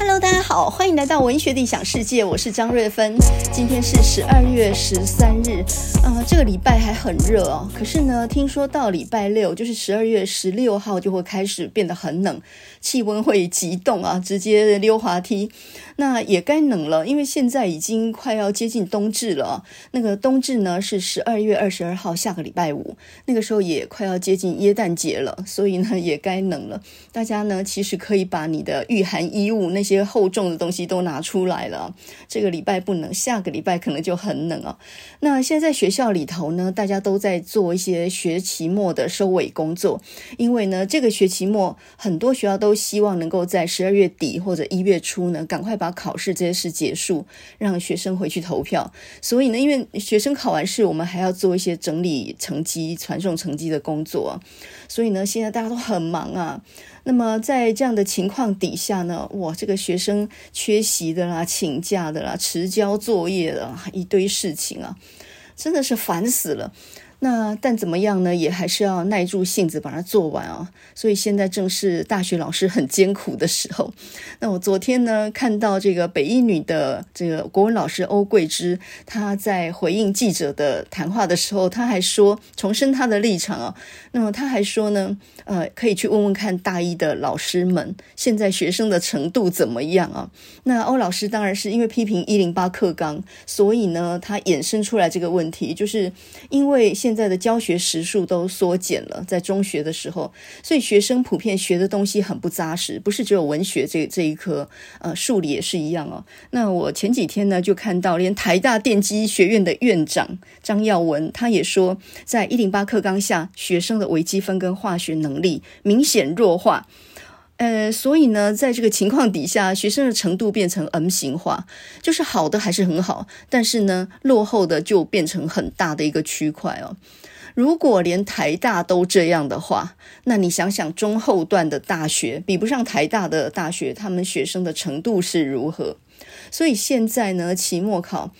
Hello，大家好，欢迎来到文学的异想世界，我是张瑞芬。今天是十二月十三日，呃，这个礼拜还很热哦。可是呢，听说到礼拜六，就是十二月十六号，就会开始变得很冷，气温会急冻啊，直接溜滑梯。那也该冷了，因为现在已经快要接近冬至了。那个冬至呢是十二月二十二号，下个礼拜五，那个时候也快要接近耶诞节了，所以呢也该冷了。大家呢其实可以把你的御寒衣物那些些厚重的东西都拿出来了。这个礼拜不冷，下个礼拜可能就很冷啊。那现在学校里头呢，大家都在做一些学期末的收尾工作，因为呢这个学期末很多学校都希望能够在十二月底或者一月初呢赶快把考试这些事结束，让学生回去投票。所以呢，因为学生考完试，我们还要做一些整理成绩、传送成绩的工作。所以呢，现在大家都很忙啊。那么在这样的情况底下呢，哇，这个学生缺席的啦、请假的啦、迟交作业的，一堆事情啊，真的是烦死了。那但怎么样呢？也还是要耐住性子把它做完啊。所以现在正是大学老师很艰苦的时候。那我昨天呢，看到这个北一女的这个国文老师欧桂芝，她在回应记者的谈话的时候，她还说重申她的立场啊。那么她还说呢，呃，可以去问问看大一的老师们，现在学生的程度怎么样啊？那欧老师当然是因为批评一零八课纲，所以呢，他衍生出来这个问题，就是因为现现在的教学时数都缩减了，在中学的时候，所以学生普遍学的东西很不扎实，不是只有文学这这一科，呃，数理也是一样哦。那我前几天呢，就看到连台大电机学院的院长张耀文，他也说，在一零八课纲下，学生的微积分跟化学能力明显弱化。呃，所以呢，在这个情况底下，学生的程度变成 M 型化，就是好的还是很好，但是呢，落后的就变成很大的一个区块哦。如果连台大都这样的话，那你想想中后段的大学比不上台大的大学，他们学生的程度是如何？所以现在呢，期末考。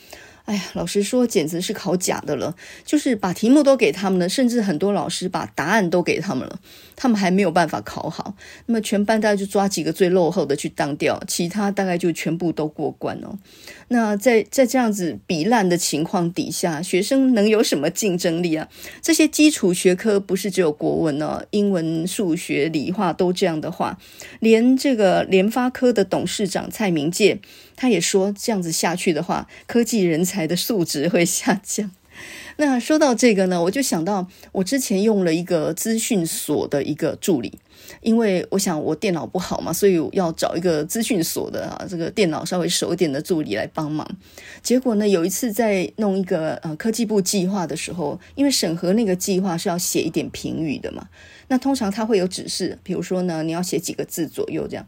哎呀，老实说，简直是考假的了。就是把题目都给他们了，甚至很多老师把答案都给他们了，他们还没有办法考好。那么全班大概就抓几个最落后的去当掉，其他大概就全部都过关哦。那在在这样子比烂的情况底下，学生能有什么竞争力啊？这些基础学科不是只有国文哦，英文、数学、理化都这样的话，连这个联发科的董事长蔡明介。他也说，这样子下去的话，科技人才的素质会下降。那说到这个呢，我就想到我之前用了一个资讯所的一个助理，因为我想我电脑不好嘛，所以要找一个资讯所的啊，这个电脑稍微熟一点的助理来帮忙。结果呢，有一次在弄一个呃科技部计划的时候，因为审核那个计划是要写一点评语的嘛，那通常他会有指示，比如说呢，你要写几个字左右这样。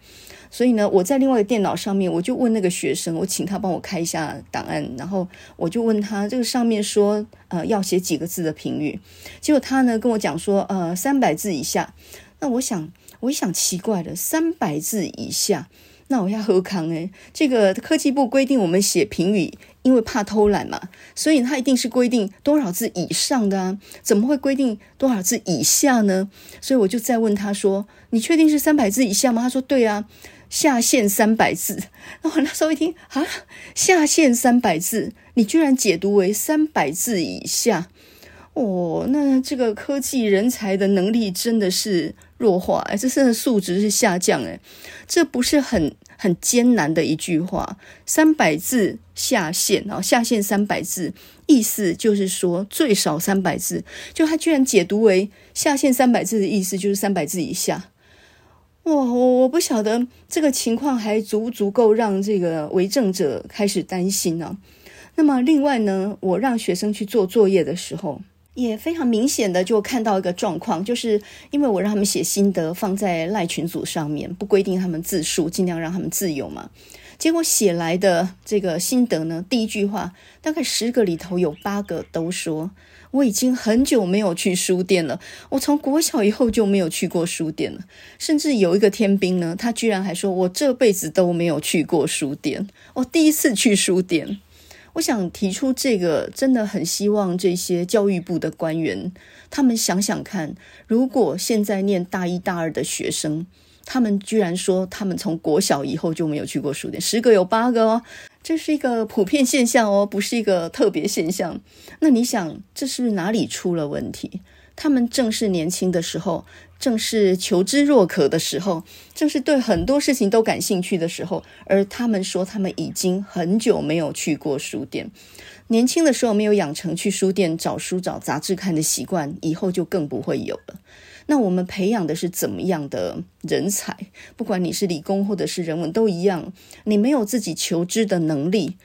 所以呢，我在另外一个电脑上面，我就问那个学生，我请他帮我开一下档案，然后我就问他，这个上面说，呃，要写几个字的评语，结果他呢跟我讲说，呃，三百字以下。那我想，我一想奇怪了，三百字以下，那我要何康诶，这个科技部规定我们写评语，因为怕偷懒嘛，所以他一定是规定多少字以上的啊，怎么会规定多少字以下呢？所以我就再问他说，你确定是三百字以下吗？他说对啊。下限三百字，那我那时候一听啊，下限三百字，你居然解读为三百字以下，哦，那这个科技人才的能力真的是弱化，哎，这真的素质是下降，哎，这不是很很艰难的一句话，三百字下限啊，下限三百字，意思就是说最少三百字，就他居然解读为下限三百字的意思就是三百字以下。哇，我我不晓得这个情况还足不足够让这个为政者开始担心呢、那么另外呢，我让学生去做作业的时候，也非常明显的就看到一个状况，就是因为我让他们写心得放在赖群组上面，不规定他们字数，尽量让他们自由嘛。结果写来的这个心得呢，第一句话大概十个里头有八个都说。我已经很久没有去书店了，我从国小以后就没有去过书店了。甚至有一个天兵呢，他居然还说我这辈子都没有去过书店，我第一次去书店。我想提出这个，真的很希望这些教育部的官员，他们想想看，如果现在念大一大二的学生，他们居然说他们从国小以后就没有去过书店，十个有八个哦，这是一个普遍现象哦，不是一个特别现象。那你想，这是哪里出了问题？他们正是年轻的时候，正是求知若渴的时候，正是对很多事情都感兴趣的时候，而他们说他们已经很久没有去过书店。年轻的时候没有养成去书店找书、找杂志看的习惯，以后就更不会有了。那我们培养的是怎么样的人才？不管你是理工或者是人文都一样，你没有自己求知的能力，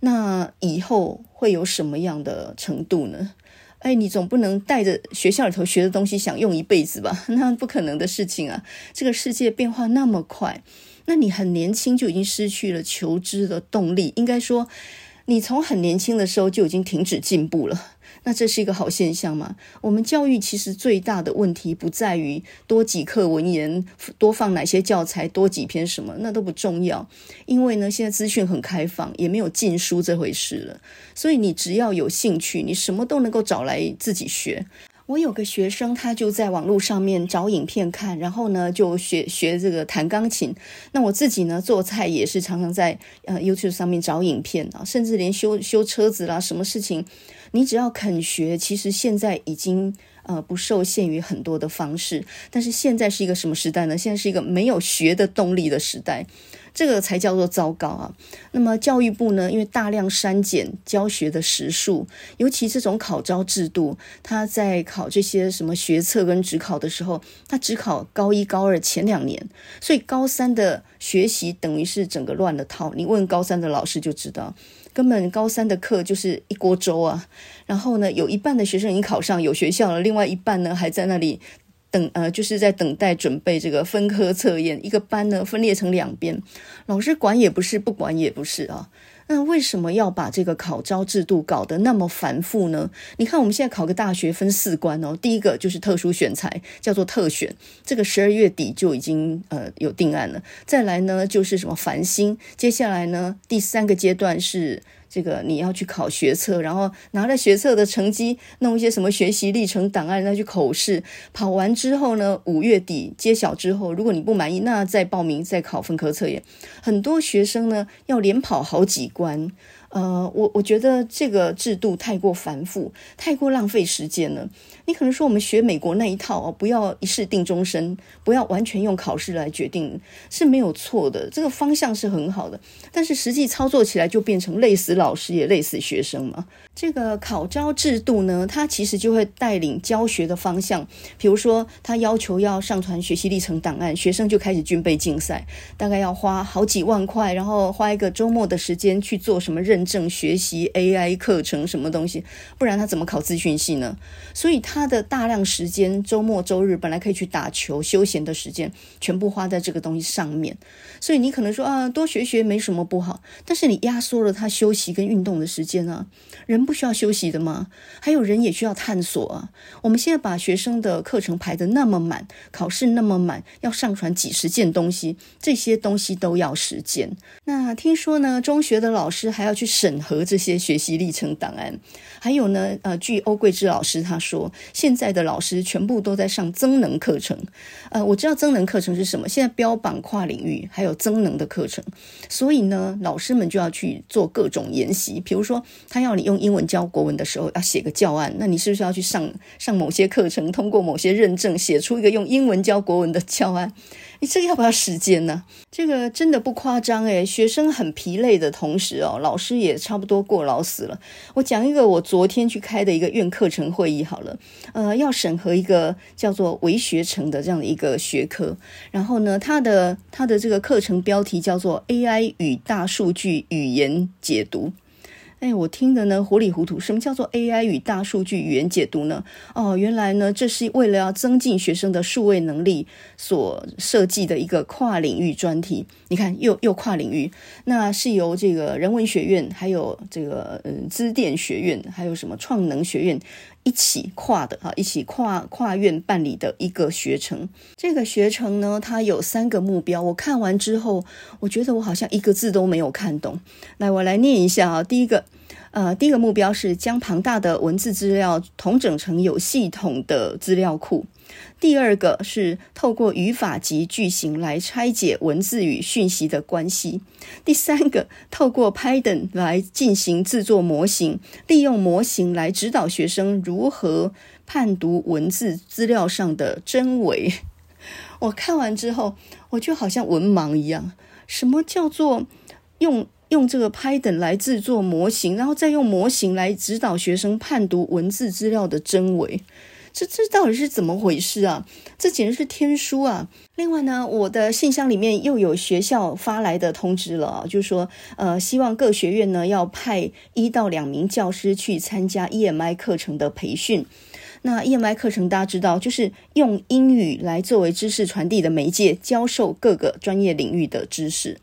那以后会有什么样的程度呢？哎，你总不能带着学校里头学的东西想用一辈子吧？那不可能的事情啊！这个世界变化那么快，那你很年轻就已经失去了求知的动力。应该说，你从很年轻的时候就已经停止进步了。那这是一个好现象吗？我们教育其实最大的问题不在于多几课文言，多放哪些教材，多几篇什么，那都不重要。因为呢，现在资讯很开放，也没有禁书这回事了。所以你只要有兴趣，你什么都能够找来自己学。我有个学生，他就在网络上面找影片看，然后呢就学学这个弹钢琴。那我自己呢做菜也是常常在呃 YouTube 上面找影片啊，甚至连修修车子啦，什么事情。你只要肯学，其实现在已经呃不受限于很多的方式。但是现在是一个什么时代呢？现在是一个没有学的动力的时代，这个才叫做糟糕啊！那么教育部呢，因为大量删减教学的时数，尤其这种考招制度，他在考这些什么学测跟指考的时候，他只考高一高二前两年，所以高三的学习等于是整个乱了套。你问高三的老师就知道。根本高三的课就是一锅粥啊，然后呢，有一半的学生已经考上有学校了，另外一半呢还在那里等，呃，就是在等待准备这个分科测验。一个班呢分裂成两边，老师管也不是，不管也不是啊。那为什么要把这个考招制度搞得那么繁复呢？你看我们现在考个大学分四关哦，第一个就是特殊选材，叫做特选，这个十二月底就已经呃有定案了。再来呢就是什么繁星，接下来呢第三个阶段是。这个你要去考学测，然后拿着学测的成绩，弄一些什么学习历程档案，再去口试，跑完之后呢，五月底揭晓之后，如果你不满意，那再报名再考分科测验。很多学生呢要连跑好几关。呃，我我觉得这个制度太过繁复，太过浪费时间了。你可能说我们学美国那一套哦，不要一试定终身，不要完全用考试来决定，是没有错的。这个方向是很好的，但是实际操作起来就变成累死老师也累死学生嘛。这个考招制度呢，它其实就会带领教学的方向。比如说，他要求要上传学习历程档案，学生就开始军备竞赛，大概要花好几万块，然后花一个周末的时间去做什么认证学习 AI 课程什么东西，不然他怎么考资讯系呢？所以他的大量时间，周末周日本来可以去打球休闲的时间，全部花在这个东西上面。所以你可能说啊，多学学没什么不好，但是你压缩了他休息跟运动的时间啊。人不需要休息的吗？还有人也需要探索啊。我们现在把学生的课程排得那么满，考试那么满，要上传几十件东西，这些东西都要时间。那听说呢，中学的老师还要去审核这些学习历程档案。还有呢，呃，据欧桂芝老师他说，现在的老师全部都在上增能课程。呃，我知道增能课程是什么，现在标榜跨领域，还有增能的课程。所以呢，老师们就要去做各种研习，比如说他要你用英文文教国文的时候，要写个教案，那你是不是要去上上某些课程，通过某些认证，写出一个用英文教国文的教案？你这个要不要时间呢？这个真的不夸张诶，学生很疲累的同时哦，老师也差不多过劳死了。我讲一个我昨天去开的一个院课程会议好了，呃，要审核一个叫做微学程的这样的一个学科，然后呢，它的它的这个课程标题叫做 AI 与大数据语言解读。哎，我听的呢糊里糊涂。什么叫做 AI 与大数据语言解读呢？哦，原来呢，这是为了要增进学生的数位能力所设计的一个跨领域专题。你看，又又跨领域，那是由这个人文学院、还有这个嗯资电学院、还有什么创能学院一起跨的哈，一起跨跨院办理的一个学程。这个学程呢，它有三个目标。我看完之后，我觉得我好像一个字都没有看懂。来，我来念一下啊，第一个。呃，第一个目标是将庞大的文字资料统整成有系统的资料库。第二个是透过语法及句型来拆解文字与讯息的关系；第三个，透过 Python 来进行制作模型，利用模型来指导学生如何判读文字资料上的真伪。我看完之后，我就好像文盲一样。什么叫做用用这个 Python 来制作模型，然后再用模型来指导学生判读文字资料的真伪？这这到底是怎么回事啊？这简直是天书啊！另外呢，我的信箱里面又有学校发来的通知了，就是说，呃，希望各学院呢要派一到两名教师去参加 EMI 课程的培训。那 EMI 课程大家知道，就是用英语来作为知识传递的媒介，教授各个专业领域的知识。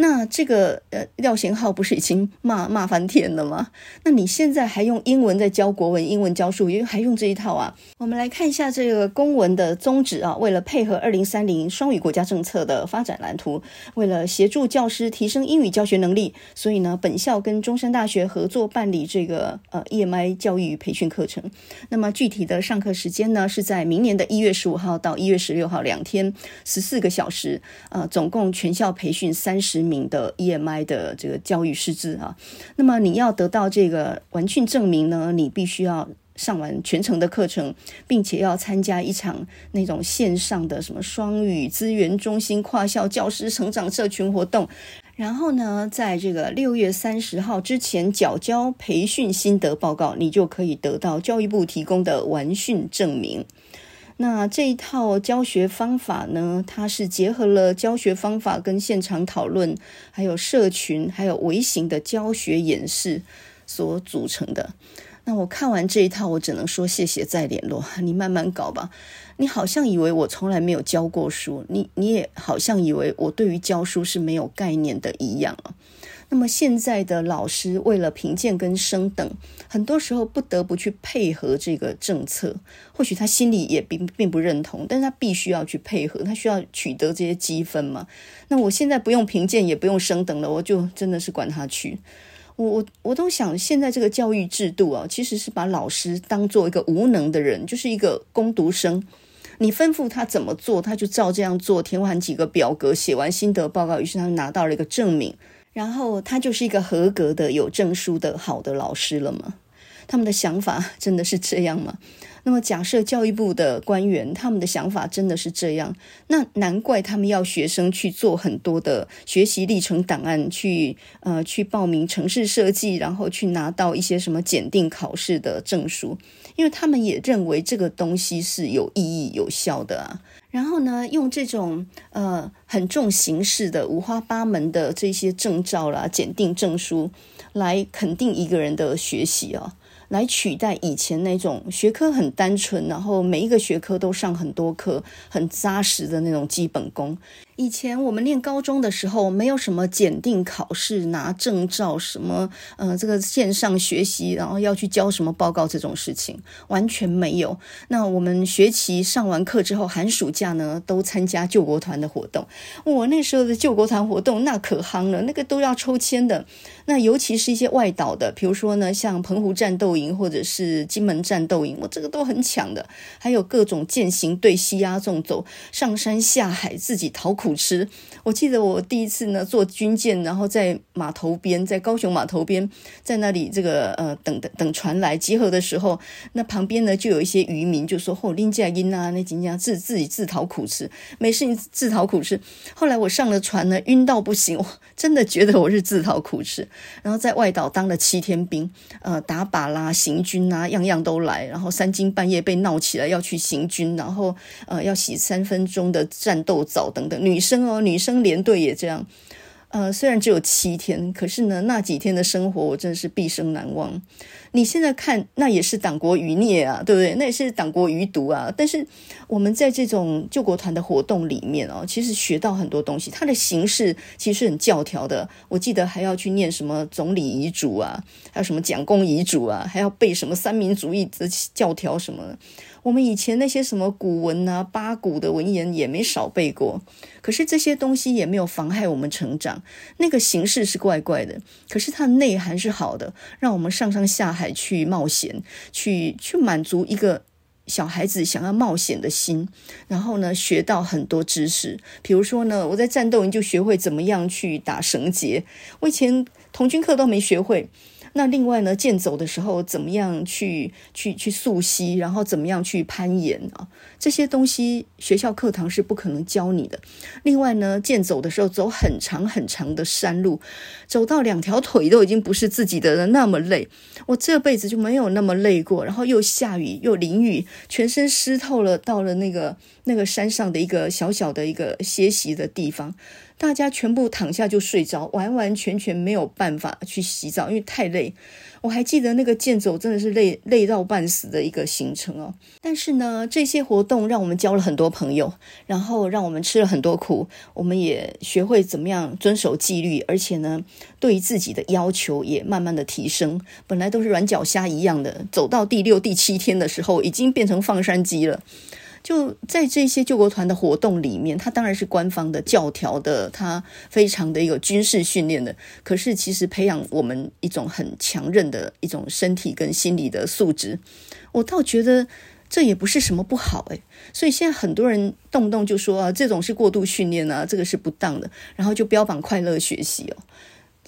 那这个呃廖贤浩不是已经骂骂翻天了吗？那你现在还用英文在教国文，英文教数也，还用这一套啊？我们来看一下这个公文的宗旨啊，为了配合二零三零双语国家政策的发展蓝图，为了协助教师提升英语教学能力，所以呢，本校跟中山大学合作办理这个呃 EMI 教育培训课程。那么具体的上课时间呢，是在明年的一月十五号到一月十六号两天，十四个小时，呃，总共全校培训三十名的 EMI 的这个教育师资啊，那么你要得到这个完训证明呢，你必须要上完全程的课程，并且要参加一场那种线上的什么双语资源中心跨校教师成长社群活动，然后呢，在这个六月三十号之前缴交培训心得报告，你就可以得到教育部提供的完训证明。那这一套教学方法呢，它是结合了教学方法跟现场讨论，还有社群，还有微型的教学演示所组成的。那我看完这一套，我只能说谢谢再联络，你慢慢搞吧。你好像以为我从来没有教过书，你你也好像以为我对于教书是没有概念的一样啊。那么现在的老师为了评鉴跟升等，很多时候不得不去配合这个政策。或许他心里也并并不认同，但是他必须要去配合，他需要取得这些积分嘛。那我现在不用评鉴，也不用升等了，我就真的是管他去。我我我都想，现在这个教育制度啊，其实是把老师当做一个无能的人，就是一个工读生。你吩咐他怎么做，他就照这样做，填完几个表格，写完心得报告，于是他拿到了一个证明。然后他就是一个合格的、有证书的好的老师了吗？他们的想法 真的是这样吗？那么假设教育部的官员他们的想法真的是这样，那难怪他们要学生去做很多的学习历程档案，去呃去报名城市设计，然后去拿到一些什么检定考试的证书，因为他们也认为这个东西是有意义、有效的啊。然后呢，用这种呃很重形式的五花八门的这些证照啦、检定证书，来肯定一个人的学习啊。来取代以前那种学科很单纯，然后每一个学科都上很多课，很扎实的那种基本功。以前我们念高中的时候，没有什么检定考试、拿证照，什么呃这个线上学习，然后要去交什么报告这种事情，完全没有。那我们学期上完课之后，寒暑假呢都参加救国团的活动。我那时候的救国团活动那可夯了，那个都要抽签的。那尤其是一些外岛的，比如说呢像澎湖战斗营或者是金门战斗营，我这个都很抢的。还有各种健行队、西亚纵走、上山下海、自己逃苦。苦吃，我记得我第一次呢坐军舰，然后在码头边，在高雄码头边，在那里这个呃等等等船来集合的时候，那旁边呢就有一些渔民就说：“哦，林佳音啊，那金家自自己自讨苦吃，没事你自讨苦吃。”后来我上了船呢，晕到不行，我真的觉得我是自讨苦吃。然后在外岛当了七天兵，呃，打靶啦、行军啊，样样都来。然后三更半夜被闹起来要去行军，然后呃要洗三分钟的战斗澡等等女。女生哦，女生连队也这样，呃，虽然只有七天，可是呢，那几天的生活我真的是毕生难忘。你现在看，那也是党国余孽啊，对不对？那也是党国余毒啊。但是我们在这种救国团的活动里面哦，其实学到很多东西。它的形式其实很教条的，我记得还要去念什么总理遗嘱啊，还有什么蒋公遗嘱啊，还要背什么三民主义的教条什么。我们以前那些什么古文啊、八股的文言也没少背过，可是这些东西也没有妨害我们成长。那个形式是怪怪的，可是它的内涵是好的，让我们上山下海去冒险，去去满足一个小孩子想要冒险的心，然后呢，学到很多知识。比如说呢，我在战斗营就学会怎么样去打绳结，我以前童军课都没学会。那另外呢，健走的时候怎么样去去去溯溪，然后怎么样去攀岩啊？这些东西学校课堂是不可能教你的。另外呢，健走的时候走很长很长的山路，走到两条腿都已经不是自己的了，那么累。我这辈子就没有那么累过。然后又下雨又淋雨，全身湿透了。到了那个那个山上的一个小小的一个歇息的地方。大家全部躺下就睡着，完完全全没有办法去洗澡，因为太累。我还记得那个健走真的是累累到半死的一个行程哦。但是呢，这些活动让我们交了很多朋友，然后让我们吃了很多苦，我们也学会怎么样遵守纪律，而且呢，对于自己的要求也慢慢的提升。本来都是软脚虾一样的，走到第六、第七天的时候，已经变成放山鸡了。就在这些救国团的活动里面，它当然是官方的教条的，它非常的一个军事训练的。可是其实培养我们一种很强韧的一种身体跟心理的素质，我倒觉得这也不是什么不好诶。所以现在很多人动不动就说啊，这种是过度训练啊，这个是不当的，然后就标榜快乐学习哦。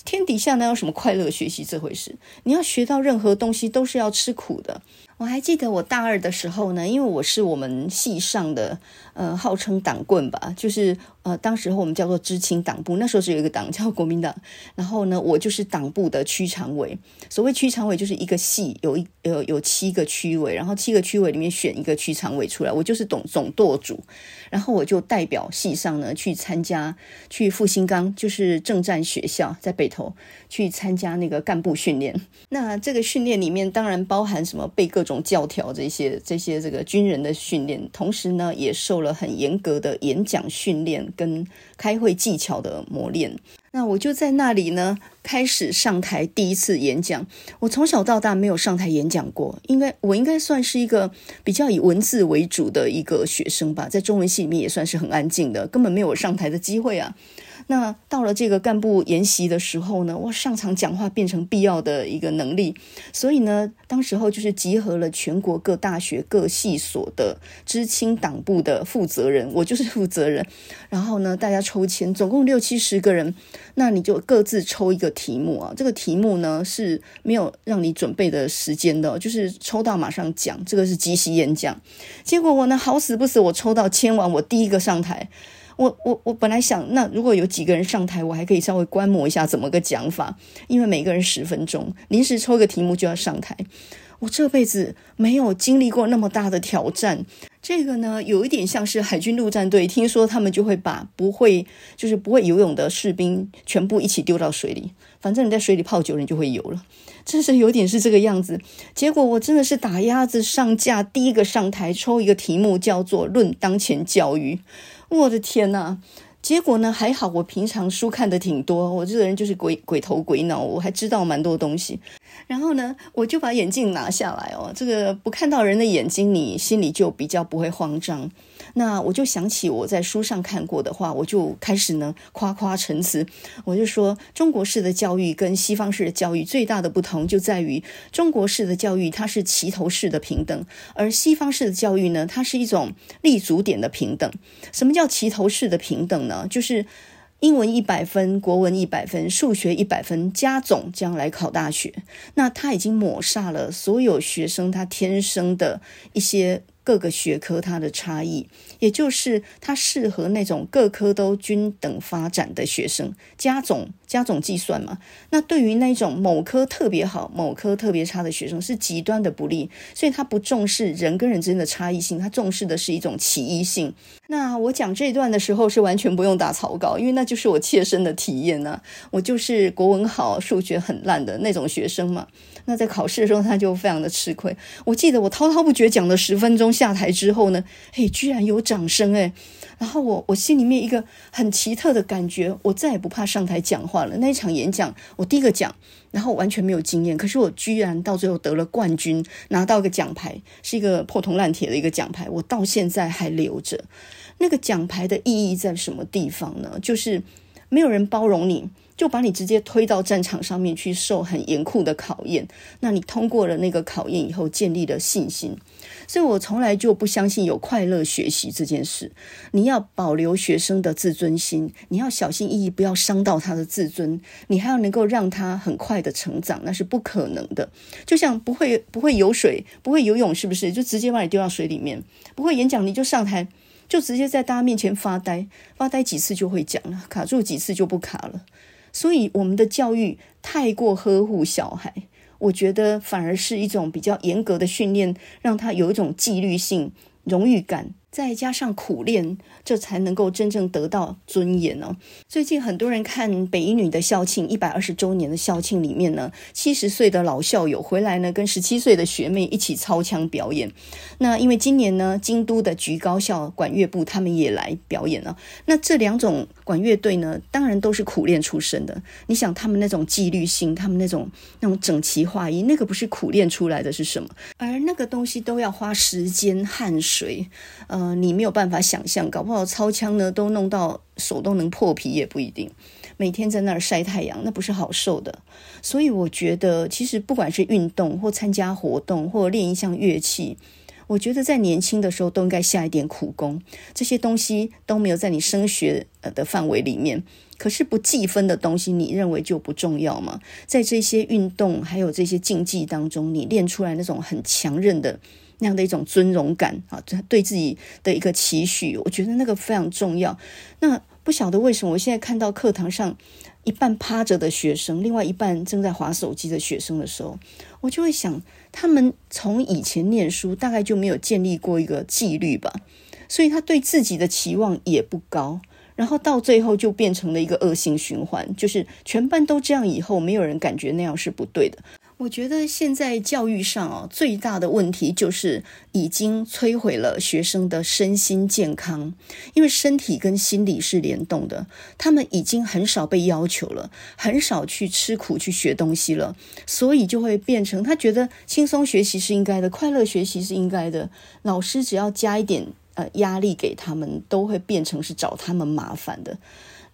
天底下哪有什么快乐学习这回事？你要学到任何东西都是要吃苦的。我还记得我大二的时候呢，因为我是我们系上的，呃，号称党棍吧，就是呃，当时候我们叫做知青党部，那时候是有一个党叫国民党，然后呢，我就是党部的区常委。所谓区常委，就是一个系有一有有七个区委，然后七个区委里面选一个区常委出来，我就是总总舵主，然后我就代表系上呢去参加去复兴岗，就是政战学校在北投去参加那个干部训练。那这个训练里面当然包含什么被各种种。种教条这些这些这个军人的训练，同时呢也受了很严格的演讲训练跟开会技巧的磨练。那我就在那里呢开始上台第一次演讲。我从小到大没有上台演讲过，应该我应该算是一个比较以文字为主的一个学生吧，在中文系里面也算是很安静的，根本没有上台的机会啊。那到了这个干部研习的时候呢，我上场讲话变成必要的一个能力，所以呢，当时候就是集合了全国各大学各系所的知青党部的负责人，我就是负责人。然后呢，大家抽签，总共六七十个人，那你就各自抽一个题目啊。这个题目呢是没有让你准备的时间的，就是抽到马上讲，这个是即席演讲。结果我呢好死不死，我抽到签完，我第一个上台。我我我本来想，那如果有几个人上台，我还可以稍微观摩一下怎么个讲法，因为每个人十分钟，临时抽个题目就要上台。我这辈子没有经历过那么大的挑战，这个呢有一点像是海军陆战队，听说他们就会把不会就是不会游泳的士兵全部一起丢到水里，反正你在水里泡久了你就会游了，真是有点是这个样子。结果我真的是打鸭子上架，第一个上台抽一个题目叫做《论当前教育》。我的天呐！结果呢？还好，我平常书看的挺多，我这个人就是鬼鬼头鬼脑，我还知道蛮多东西。然后呢，我就把眼镜拿下来哦，这个不看到人的眼睛，你心里就比较不会慌张。那我就想起我在书上看过的话，我就开始呢夸夸陈词。我就说，中国式的教育跟西方式的教育最大的不同就在于，中国式的教育它是齐头式的平等，而西方式的教育呢，它是一种立足点的平等。什么叫齐头式的平等呢？就是英文一百分，国文一百分，数学一百分加总，将来考大学。那他已经抹杀了所有学生他天生的一些。各个学科它的差异，也就是它适合那种各科都均等发展的学生，加总加总计算嘛。那对于那种某科特别好、某科特别差的学生，是极端的不利。所以他不重视人跟人之间的差异性，他重视的是一种齐一性。那我讲这一段的时候是完全不用打草稿，因为那就是我切身的体验呢、我就是国文好、数学很烂的那种学生嘛。那在考试的时候，他就非常的吃亏。我记得我滔滔不绝讲了十分钟，下台之后呢，嘿，居然有掌声诶。然后我我心里面一个很奇特的感觉，我再也不怕上台讲话了。那一场演讲，我第一个讲，然后完全没有经验，可是我居然到最后得了冠军，拿到一个奖牌，是一个破铜烂铁的一个奖牌，我到现在还留着。那个奖牌的意义在什么地方呢？就是没有人包容你。就把你直接推到战场上面去受很严酷的考验。那你通过了那个考验以后，建立了信心。所以我从来就不相信有快乐学习这件事。你要保留学生的自尊心，你要小心翼翼，不要伤到他的自尊。你还要能够让他很快的成长，那是不可能的。就像不会不会游水，不会游泳，是不是就直接把你丢到水里面？不会演讲，你就上台。就直接在大家面前发呆，发呆几次就会讲了，卡住几次就不卡了。所以我们的教育太过呵护小孩，我觉得反而是一种比较严格的训练，让他有一种纪律性、荣誉感。再加上苦练，这才能够真正得到尊严哦。最近很多人看北一女的校庆，一百二十周年的校庆里面呢，七十岁的老校友回来呢，跟十七岁的学妹一起操枪表演。那因为今年呢，京都的橘高校管乐部他们也来表演了。那这两种管乐队呢，当然都是苦练出身的。你想他们那种纪律性，他们那种那种整齐划一，那个不是苦练出来的是什么？而那个东西都要花时间、汗水，呃。你没有办法想象，搞不好操枪呢，都弄到手都能破皮也不一定。每天在那儿晒太阳，那不是好受的。所以我觉得，其实不管是运动或参加活动或练一项乐器，我觉得在年轻的时候都应该下一点苦功。这些东西都没有在你升学呃的范围里面，可是不计分的东西，你认为就不重要吗？在这些运动还有这些竞技当中，你练出来那种很强韧的。那样的一种尊荣感啊，对自己的一个期许，我觉得那个非常重要。那不晓得为什么，我现在看到课堂上一半趴着的学生，另外一半正在滑手机的学生的时候，我就会想，他们从以前念书大概就没有建立过一个纪律吧，所以他对自己的期望也不高，然后到最后就变成了一个恶性循环，就是全班都这样，以后没有人感觉那样是不对的。我觉得现在教育上啊，最大的问题就是已经摧毁了学生的身心健康，因为身体跟心理是联动的。他们已经很少被要求了，很少去吃苦去学东西了，所以就会变成他觉得轻松学习是应该的，快乐学习是应该的。老师只要加一点呃压力给他们，都会变成是找他们麻烦的。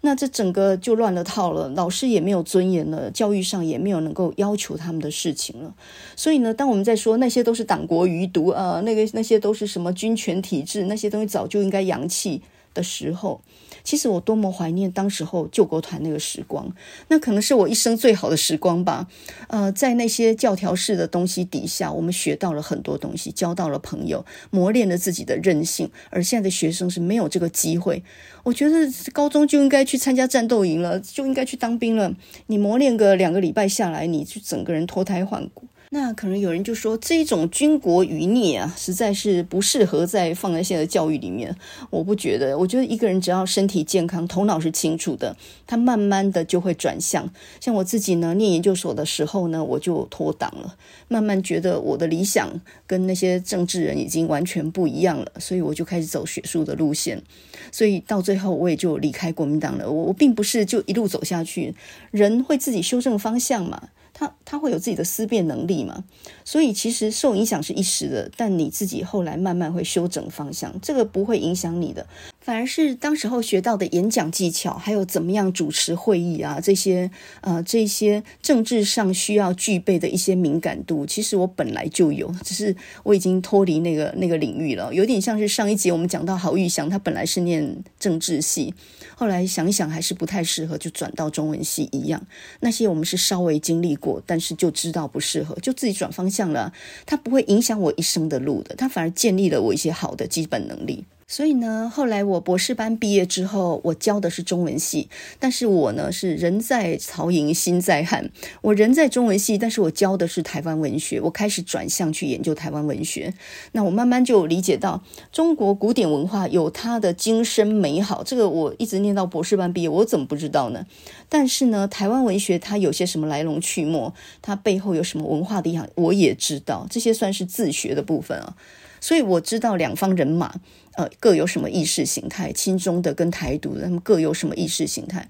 那这整个就乱了套了，老师也没有尊严了，教育上也没有能够要求他们的事情了。所以呢，当我们在说那些都是党国余毒啊，那个那些都是什么军权体制，那些东西早就应该扬弃的时候。其实我多么怀念当时候救国团那个时光，那可能是我一生最好的时光吧。呃，在那些教条式的东西底下，我们学到了很多东西，交到了朋友，磨练了自己的韧性。而现在的学生是没有这个机会。我觉得高中就应该去参加战斗营了，就应该去当兵了。你磨练个两个礼拜下来，你就整个人脱胎换骨。那可能有人就说，这种军国余孽啊，实在是不适合在放在现在的教育里面。我不觉得，我觉得一个人只要身体健康，头脑是清楚的，他慢慢的就会转向。像我自己呢，念研究所的时候呢，我就脱党了，慢慢觉得我的理想跟那些政治人已经完全不一样了，所以我就开始走学术的路线。所以到最后，我也就离开国民党了。我我并不是就一路走下去，人会自己修正方向嘛。他他会有自己的思辨能力嘛？所以其实受影响是一时的，但你自己后来慢慢会修整方向，这个不会影响你的。反而是当时候学到的演讲技巧，还有怎么样主持会议啊，这些呃这些政治上需要具备的一些敏感度，其实我本来就有，只是我已经脱离那个那个领域了。有点像是上一节我们讲到郝玉祥，他本来是念政治系，后来想一想还是不太适合，就转到中文系一样。那些我们是稍微经历过，但是就知道不适合，就自己转方向了。它不会影响我一生的路的，它反而建立了我一些好的基本能力。所以呢，后来我博士班毕业之后，我教的是中文系，但是我呢是人在曹营心在汉，我人在中文系，但是我教的是台湾文学，我开始转向去研究台湾文学。那我慢慢就理解到，中国古典文化有它的精深美好，这个我一直念到博士班毕业，我怎么不知道呢？但是呢，台湾文学它有些什么来龙去脉，它背后有什么文化的影响，我也知道，这些算是自学的部分啊。所以我知道两方人马，呃，各有什么意识形态，亲中的跟台独的，他们各有什么意识形态。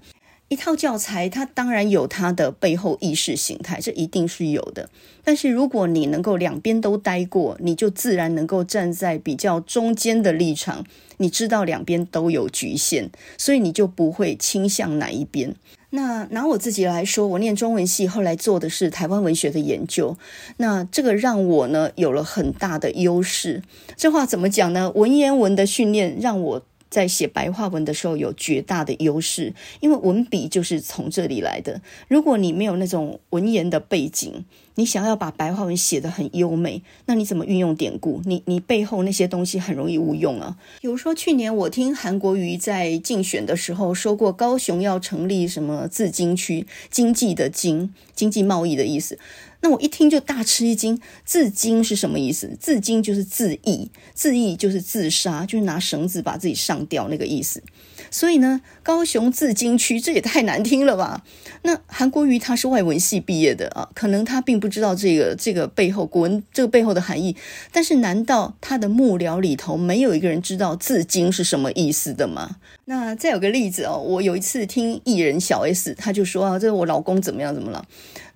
一套教材，它当然有它的背后意识形态，这一定是有的。但是如果你能够两边都待过，你就自然能够站在比较中间的立场，你知道两边都有局限，所以你就不会倾向哪一边。那拿我自己来说，我念中文系，后来做的是台湾文学的研究，那这个让我呢有了很大的优势。这话怎么讲呢？文言文的训练让我。在写白话文的时候有绝大的优势，因为文笔就是从这里来的。如果你没有那种文言的背景，你想要把白话文写得很优美，那你怎么运用典故？你你背后那些东西很容易误用啊。比如说去年我听韩国瑜在竞选的时候说过，高雄要成立什么自经区，经济的经，经济贸易的意思。那我一听就大吃一惊，自经是什么意思？自经就是自缢，自缢就是自杀，就是拿绳子把自己上吊那个意思。所以呢，高雄自经区这也太难听了吧？那韩国瑜他是外文系毕业的啊，可能他并不知道这个这个背后国文这个背后的含义。但是难道他的幕僚里头没有一个人知道自经是什么意思的吗？那再有个例子哦，我有一次听艺人小 S，他就说啊，这我老公怎么样怎么了？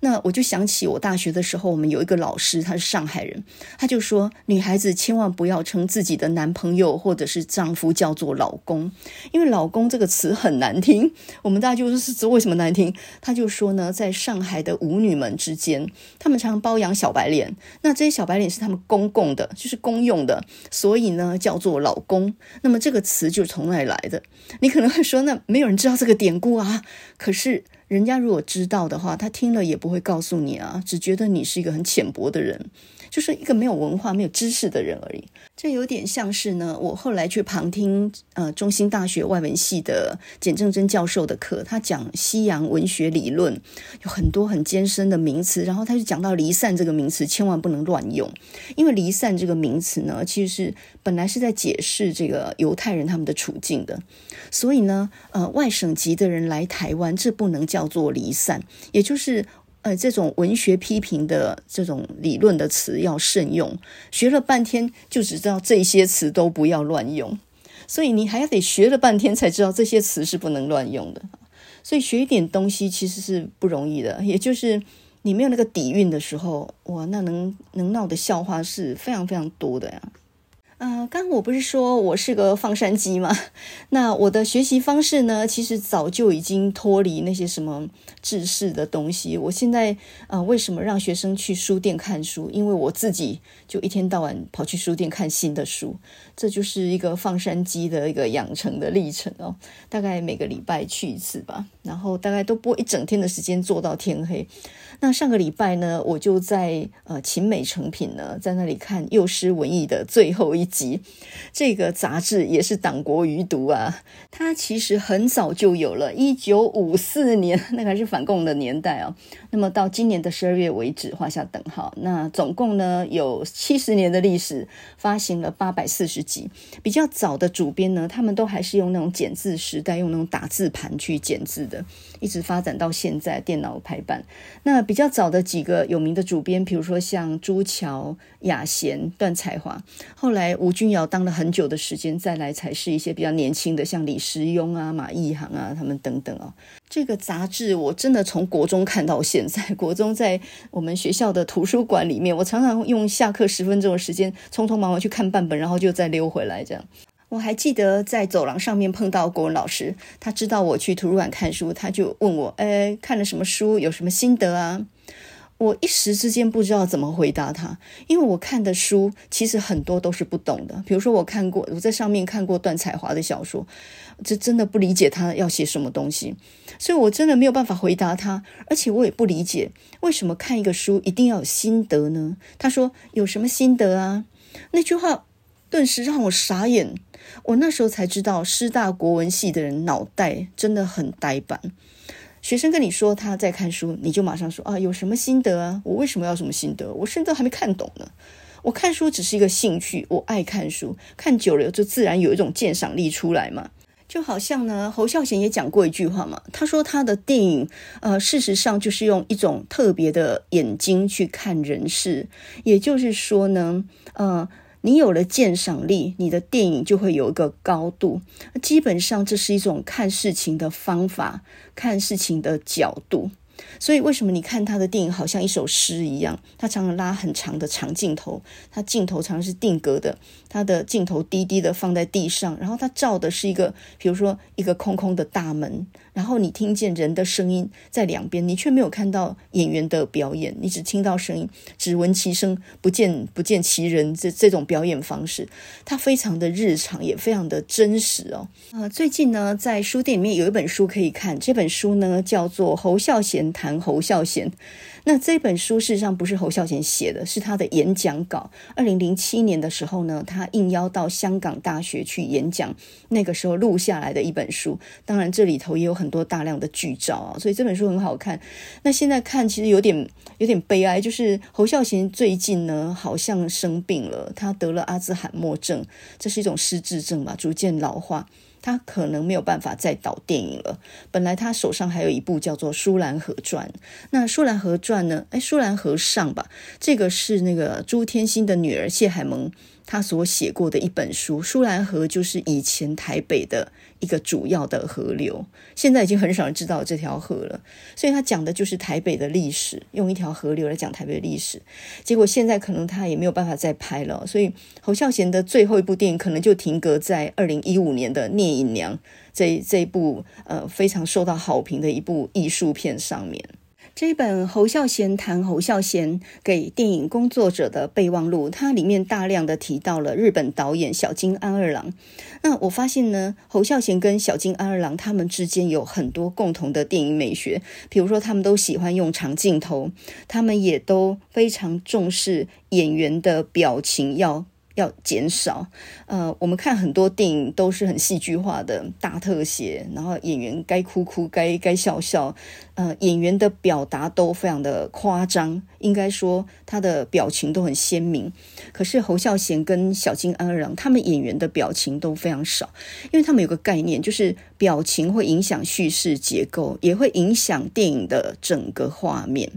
那我就想起我大学的时候，我们有一个老师，他是上海人，他就说，女孩子千万不要称自己的男朋友或者是丈夫叫做老公，因为老公这个词很难听。我们大家就是这为什么难听？他就说呢，在上海的舞女们之间，他们常常包养小白脸，那这些小白脸是他们公共的，就是公用的，所以呢叫做老公。那么这个词就从那里来的。你可能会说，那没有人知道这个典故啊，可是。人家如果知道的话，他听了也不会告诉你啊，只觉得你是一个很浅薄的人，就是一个没有文化、没有知识的人而已。这有点像是呢，我后来去旁听呃中兴大学外文系的简正真教授的课，他讲西洋文学理论，有很多很艰深的名词，然后他就讲到离散这个名词，千万不能乱用，因为离散这个名词呢，其实是本来是在解释这个犹太人他们的处境的，所以呢，呃，外省籍的人来台湾，这不能叫做离散，也就是。呃，这种文学批评的这种理论的词要慎用，学了半天就只知道这些词都不要乱用，所以你还要得学了半天才知道这些词是不能乱用的。所以学一点东西其实是不容易的，也就是你没有那个底蕴的时候，哇，那能能闹的笑话是非常非常多的呀。嗯，刚我不是说我是个放山鸡吗？那我的学习方式呢，其实早就已经脱离那些什么知识的东西。我现在啊，为什么让学生去书店看书？因为我自己就一天到晚跑去书店看新的书，这就是一个放山鸡的一个养成的历程哦。大概每个礼拜去一次吧，然后大概都播一整天的时间，做到天黑。那上个礼拜呢，我就在呃勤美成品呢，在那里看《幼师文艺》的最后一集。这个杂志也是党国余毒啊，它其实很早就有了，一九五四年，那个还是反共的年代哦。那么到今年的十二月为止，画下等号。那总共呢有七十年的历史，发行了八百四十比较早的主编呢，他们都还是用那种剪字时代，用那种打字盘去剪字的，一直发展到现在电脑排版。那比较早的几个有名的主编，比如说像朱桥、雅贤、段彩华，后来吴君尧当了很久的时间，再来才是一些比较年轻的，像李时雍啊、马义航啊，他们等等哦。这个杂志我真的从国中看到现在，国中在我们学校的图书馆里面，我常常用下课十分钟的时间，匆匆忙忙去看半本，然后就再溜回来这样。我还记得在走廊上面碰到国文老师，他知道我去图书馆看书，他就问我：“哎，看了什么书？有什么心得啊？”我一时之间不知道怎么回答他，因为我看的书其实很多都是不懂的。比如说，我看过，我在上面看过段彩华的小说，这真的不理解他要写什么东西，所以我真的没有办法回答他。而且我也不理解为什么看一个书一定要有心得呢？他说有什么心得啊？那句话顿时让我傻眼。我那时候才知道，师大国文系的人脑袋真的很呆板。学生跟你说他在看书，你就马上说啊，有什么心得啊？我为什么要什么心得？我甚至还没看懂呢。我看书只是一个兴趣，我爱看书，看久了就自然有一种鉴赏力出来嘛。就好像呢，侯孝贤也讲过一句话嘛，他说他的电影，呃，事实上就是用一种特别的眼睛去看人世，也就是说呢，呃。你有了鉴赏力，你的电影就会有一个高度。基本上，这是一种看事情的方法，看事情的角度。所以，为什么你看他的电影好像一首诗一样？他常常拉很长的长镜头，他镜头常常是定格的，他的镜头低低的放在地上，然后他照的是一个，比如说一个空空的大门，然后你听见人的声音在两边，你却没有看到演员的表演，你只听到声音，只闻其声，不见不见其人。这这种表演方式，它非常的日常，也非常的真实哦。啊，最近呢，在书店里面有一本书可以看，这本书呢叫做《侯孝贤谈》。侯孝贤，那这本书事实上不是侯孝贤写的，是他的演讲稿。二零零七年的时候呢，他应邀到香港大学去演讲，那个时候录下来的一本书。当然，这里头也有很多大量的剧照啊，所以这本书很好看。那现在看其实有点有点悲哀，就是侯孝贤最近呢好像生病了，他得了阿兹海默症，这是一种失智症吧，逐渐老化。他可能没有办法再导电影了。本来他手上还有一部叫做《舒兰河传》，那《舒兰河传》呢？哎，《舒兰河上》吧，这个是那个朱天心的女儿谢海萌。他所写过的一本书，舒兰河就是以前台北的一个主要的河流，现在已经很少人知道这条河了。所以他讲的就是台北的历史，用一条河流来讲台北的历史。结果现在可能他也没有办法再拍了，所以侯孝贤的最后一部电影可能就停格在二零一五年的《聂隐娘》这这一部呃非常受到好评的一部艺术片上面。这本侯孝贤谈侯孝贤给电影工作者的备忘录，它里面大量的提到了日本导演小津安二郎。那我发现呢，侯孝贤跟小津安二郎他们之间有很多共同的电影美学，比如说他们都喜欢用长镜头，他们也都非常重视演员的表情要。要减少，呃，我们看很多电影都是很戏剧化的大特写，然后演员该哭哭，该该笑笑，呃，演员的表达都非常的夸张，应该说他的表情都很鲜明。可是侯孝贤跟小金安二郎他们演员的表情都非常少，因为他们有个概念，就是表情会影响叙事结构，也会影响电影的整个画面。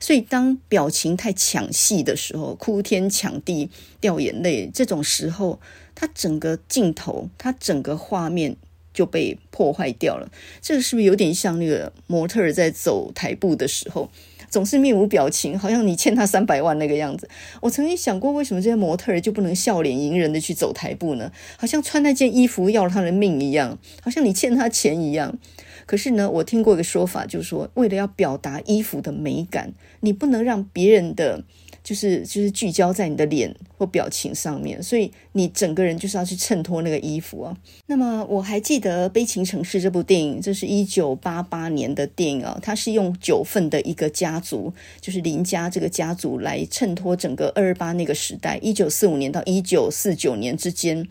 所以，当表情太抢戏的时候，哭天抢地、掉眼泪，这种时候，他整个镜头、他整个画面就被破坏掉了。这个是不是有点像那个模特儿在走台步的时候，总是面无表情，好像你欠他三百万那个样子？我曾经想过，为什么这些模特儿就不能笑脸迎人地去走台步呢？好像穿那件衣服要了他的命一样，好像你欠他钱一样。可是呢，我听过一个说法，就是说，为了要表达衣服的美感，你不能让别人的就是就是聚焦在你的脸表情上面，所以你整个人就是要去衬托那个衣服啊。那么我还记得《悲情城市》这部电影，这是一九八八年的电影啊，它是用九份的一个家族，就是林家这个家族来衬托整个二二八那个时代，一九四五年到一九四九年之间。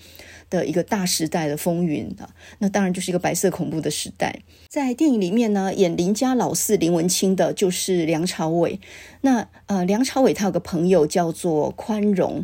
的一个大时代的风云啊，那当然就是一个白色恐怖的时代。在电影里面呢，演林家老四林文清的就是梁朝伟。那呃，梁朝伟他有个朋友叫做宽容，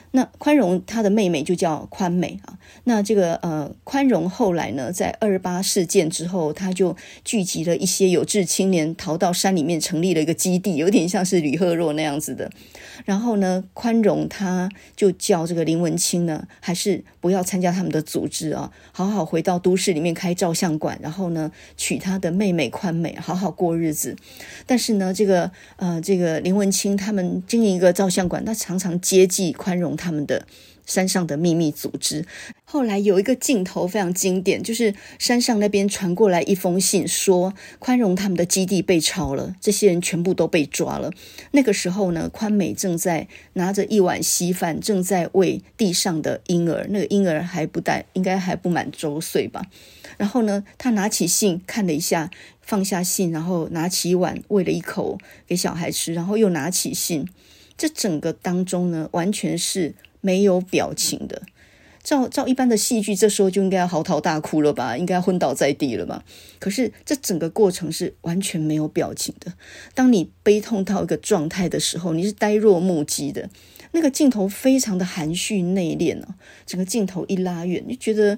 那宽容他的妹妹就叫宽美啊。那这个呃，宽容后来呢，在二八事件之后，他就聚集了一些有志青年，逃到山里面成立了一个基地，有点像是吕赫若那样子的。然后呢，宽容他就叫这个林文清呢，还是不要参加他们的组织啊，好好回到都市里面开照相馆，然后呢，娶他的妹妹宽美，好好过日子。但是呢，这个呃，这个。林文清他们经营一个照相馆，他常常接济宽容他们的山上的秘密组织。后来有一个镜头非常经典，就是山上那边传过来一封信，说宽容他们的基地被抄了，这些人全部都被抓了。那个时候呢，宽美正在拿着一碗稀饭，正在喂地上的婴儿，那个婴儿还不大，应该还不满周岁吧。然后呢，他拿起信看了一下。放下信，然后拿起一碗喂了一口给小孩吃，然后又拿起信。这整个当中呢，完全是没有表情的。照照一般的戏剧，这时候就应该要嚎啕大哭了吧，应该要昏倒在地了吧。可是这整个过程是完全没有表情的。当你悲痛到一个状态的时候，你是呆若木鸡的。那个镜头非常的含蓄内敛哦，整个镜头一拉远，就觉得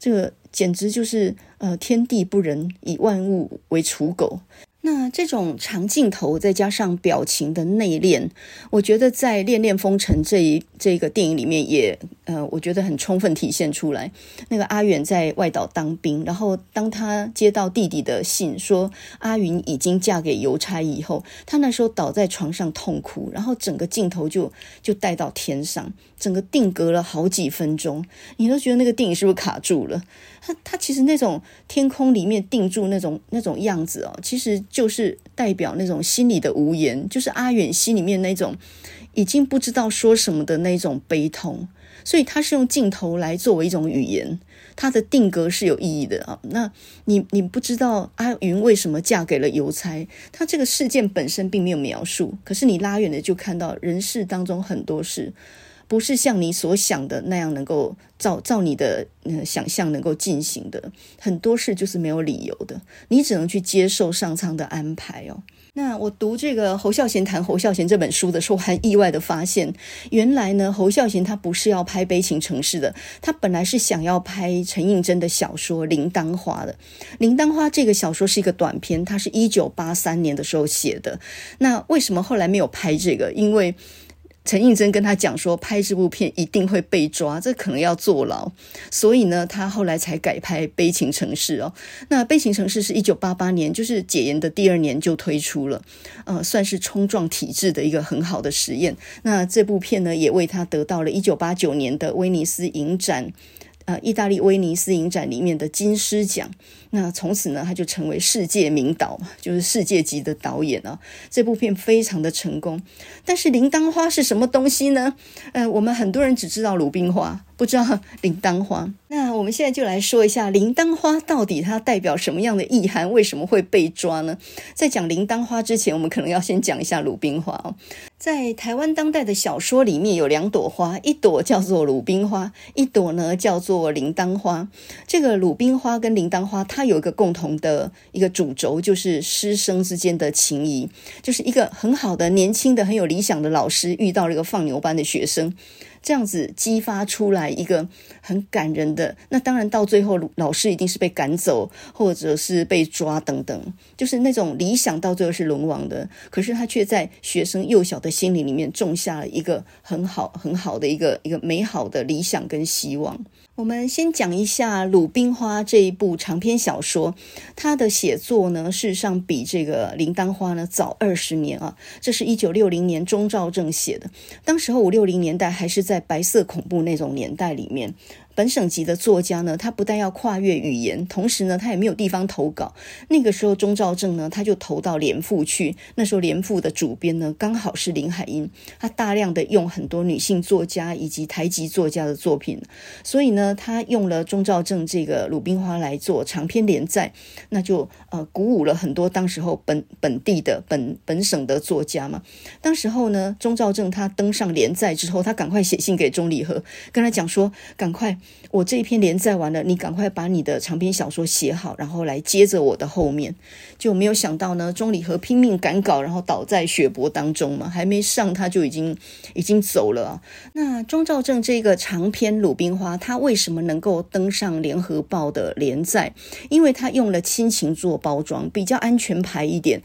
这个简直就是呃天地不仁，以万物为刍狗。那这种长镜头再加上表情的内敛，我觉得在《恋恋风尘》这一这个电影里面也呃，我觉得很充分体现出来。那个阿远在外岛当兵，然后当他接到弟弟的信说阿云已经嫁给邮差以后，他那时候倒在床上痛哭，然后整个镜头就就带到天上，整个定格了好几分钟，你都觉得那个电影是不是卡住了？他他其实那种天空里面定住那种那种样子哦，其实就是代表那种心里的无言，就是阿远心里面那种已经不知道说什么的那种悲痛，所以他是用镜头来作为一种语言，它的定格是有意义的啊。那你你不知道阿云为什么嫁给了邮差，他这个事件本身并没有描述，可是你拉远了就看到人世当中很多事。不是像你所想的那样能够照照你的呃想象能够进行的，很多事就是没有理由的，你只能去接受上苍的安排哦。那我读这个侯孝贤谈侯孝贤这本书的时候，还意外的发现，原来呢侯孝贤他不是要拍《悲情城市》的，他本来是想要拍陈映真的小说《铃铛花》的。《铃铛花》这个小说是一个短篇，它是一九八三年的时候写的。那为什么后来没有拍这个？因为陈映真跟他讲说，拍这部片一定会被抓，这可能要坐牢，所以呢，他后来才改拍《悲情城市》哦。那《悲情城市》是一九八八年，就是解严的第二年就推出了，呃，算是冲撞体制的一个很好的实验。那这部片呢，也为他得到了一九八九年的威尼斯影展。呃，意大利威尼斯影展里面的金狮奖，那从此呢，他就成为世界名导，就是世界级的导演啊。这部片非常的成功，但是铃铛花是什么东西呢？呃，我们很多人只知道鲁冰花。不知道铃铛花，那我们现在就来说一下铃铛花到底它代表什么样的意涵？为什么会被抓呢？在讲铃铛花之前，我们可能要先讲一下鲁冰花哦。在台湾当代的小说里面有两朵花，一朵叫做鲁冰花，一朵呢叫做铃铛花。这个鲁冰花跟铃铛花，它有一个共同的一个主轴，就是师生之间的情谊，就是一个很好的年轻的很有理想的老师遇到了一个放牛班的学生。这样子激发出来一个很感人的，那当然到最后老师一定是被赶走，或者是被抓等等，就是那种理想到最后是沦亡的，可是他却在学生幼小的心灵里面种下了一个很好很好的一个一个美好的理想跟希望。我们先讲一下《鲁冰花》这一部长篇小说，它的写作呢，事实上比这个《铃铛花》呢早二十年啊。这是一九六零年钟兆政写的，当时候五六零年代还是在白色恐怖那种年代里面。本省籍的作家呢，他不但要跨越语言，同时呢，他也没有地方投稿。那个时候，钟肇政呢，他就投到联副去。那时候，联副的主编呢，刚好是林海音，他大量的用很多女性作家以及台籍作家的作品，所以呢，他用了钟肇政这个《鲁冰花》来做长篇连载，那就呃鼓舞了很多当时候本本地的本本省的作家嘛。当时候呢，钟肇政他登上连载之后，他赶快写信给钟理和，跟他讲说，赶快。我这一篇连载完了，你赶快把你的长篇小说写好，然后来接着我的后面。就没有想到呢，钟理和拼命赶稿，然后倒在血泊当中嘛，还没上他就已经已经走了。那钟兆正这个长篇《鲁冰花》，他为什么能够登上联合报的连载？因为他用了亲情做包装，比较安全牌一点。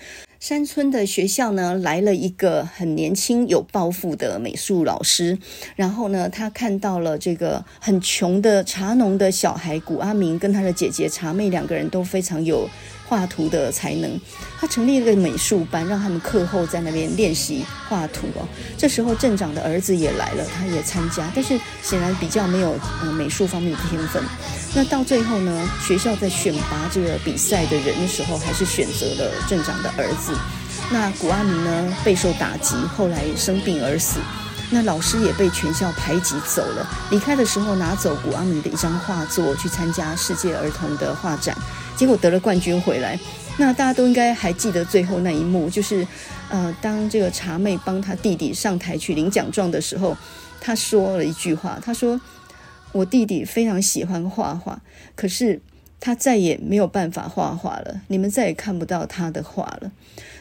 山村的学校呢，来了一个很年轻有抱负的美术老师，然后呢，他看到了这个很穷的茶农的小孩谷阿明跟他的姐姐茶妹两个人都非常有画图的才能，他成立了个美术班，让他们课后在那边练习画图哦。这时候镇长的儿子也来了，他也参加，但是显然比较没有呃美术方面的天分。那到最后呢，学校在选拔这个比赛的人的时候，还是选择了镇长的儿子。那古阿明呢，备受打击，后来生病而死。那老师也被全校排挤走了。离开的时候，拿走古阿明的一张画作去参加世界儿童的画展。结果得了冠军回来，那大家都应该还记得最后那一幕，就是，呃，当这个茶妹帮她弟弟上台去领奖状的时候，她说了一句话，她说：“我弟弟非常喜欢画画，可是他再也没有办法画画了，你们再也看不到他的画了。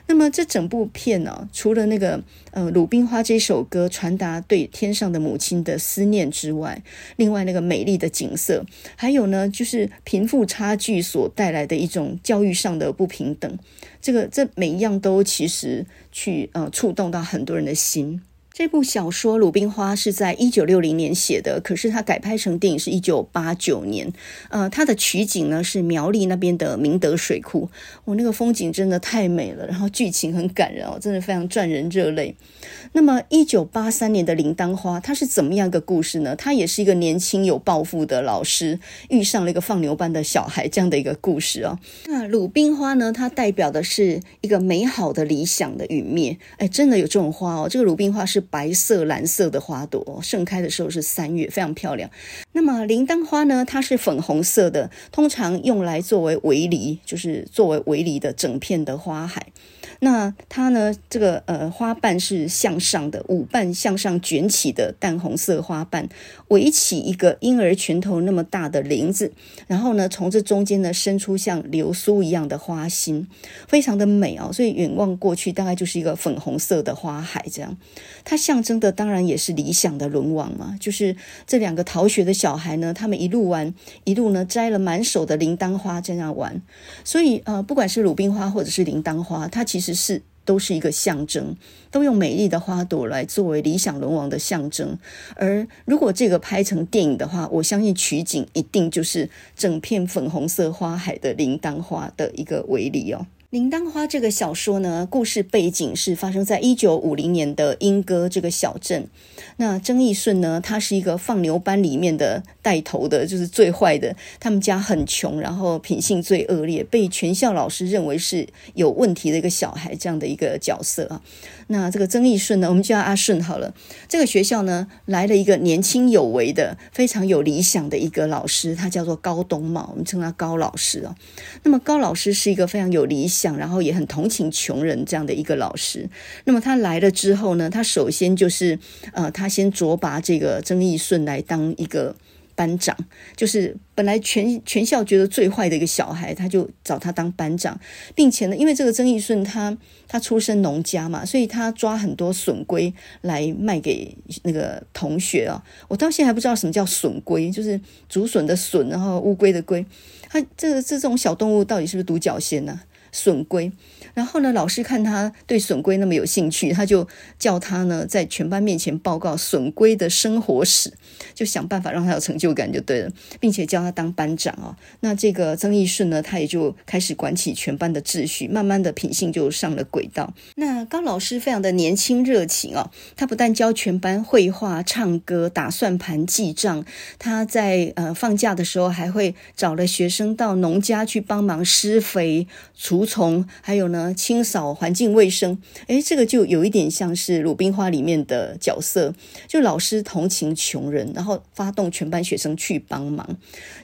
那么这整部片呢、除了那个呃《鲁冰花》这首歌传达对天上的母亲的思念之外，另外那个美丽的景色，还有呢就是贫富差距所带来的一种教育上的不平等，这个这每一样都其实去呃触动到很多人的心。这部小说《鲁冰花》是在一九六零年写的，可是它改拍成电影是一九八九年。呃，它的取景呢是苗栗那边的明德水库，我、那个风景真的太美了，然后剧情很感人哦，真的非常赚人热泪。那么一九八三年的《铃铛花》，它是怎么样一个故事呢？它也是一个年轻有抱负的老师遇上了一个放牛班的小孩这样的一个故事哦。那鲁冰花呢，它代表的是一个美好的理想的陨灭。哎，真的有这种花哦，这个鲁冰花是。白色、蓝色的花朵盛开的时候是三月，非常漂亮。那么铃铛花呢？它是粉红色的，通常用来作为围篱，就是作为围篱的整片的花海。那它呢？这个呃花瓣是向上的，五瓣向上卷起的淡红色花瓣，围起一个婴儿拳头那么大的铃子，然后呢，从这中间呢伸出像流苏一样的花心，非常的美哦。所以远望过去，大概就是一个粉红色的花海这样。它象征的当然也是理想的轮王嘛，就是这两个逃学的小孩呢，他们一路玩，一路呢摘了满手的铃铛花这样玩。所以呃，不管是鲁冰花或者是铃铛花，它其实。是都是一个象征，都用美丽的花朵来作为理想龙王的象征。而如果这个拍成电影的话，我相信取景一定就是整片粉红色花海的铃铛花的一个围篱哦。《铃铛花》这个小说呢，故事背景是发生在一九五零年的莺歌这个小镇。那曾义顺呢，他是一个放牛班里面的带头的，就是最坏的。他们家很穷，然后品性最恶劣，被全校老师认为是有问题的一个小孩，这样的一个角色啊。那这个曾义顺呢，我们叫阿顺好了。这个学校呢，来了一个年轻有为的、非常有理想的一个老师，他叫做高东茂，我们称他高老师啊。那么高老师是一个非常有理想。然后也很同情穷人这样的一个老师。那么他来了之后呢，他首先就是呃，他先擢拔这个曾义顺来当一个班长，就是本来全全校觉得最坏的一个小孩，他就找他当班长，并且呢，因为这个曾义顺他他出身农家嘛，所以他抓很多笋龟来卖给那个同学啊。我到现在还不知道什么叫笋龟，就是竹笋的笋，然后乌龟的龟。他这这这种小动物到底是不是独角仙呢？笋龟，然后呢，老师看他对笋龟那么有兴趣，他就叫他呢在全班面前报告笋龟的生活史，就想办法让他有成就感就对了，并且叫他当班长哦。那这个曾义顺呢，他也就开始管起全班的秩序，慢慢的品性就上了轨道。那高老师非常的年轻热情哦，他不但教全班绘画、唱歌、打算盘、记账，他在呃放假的时候还会找了学生到农家去帮忙施肥、除。虫，还有呢，清扫环境卫生，诶，这个就有一点像是《鲁冰花》里面的角色，就老师同情穷人，然后发动全班学生去帮忙，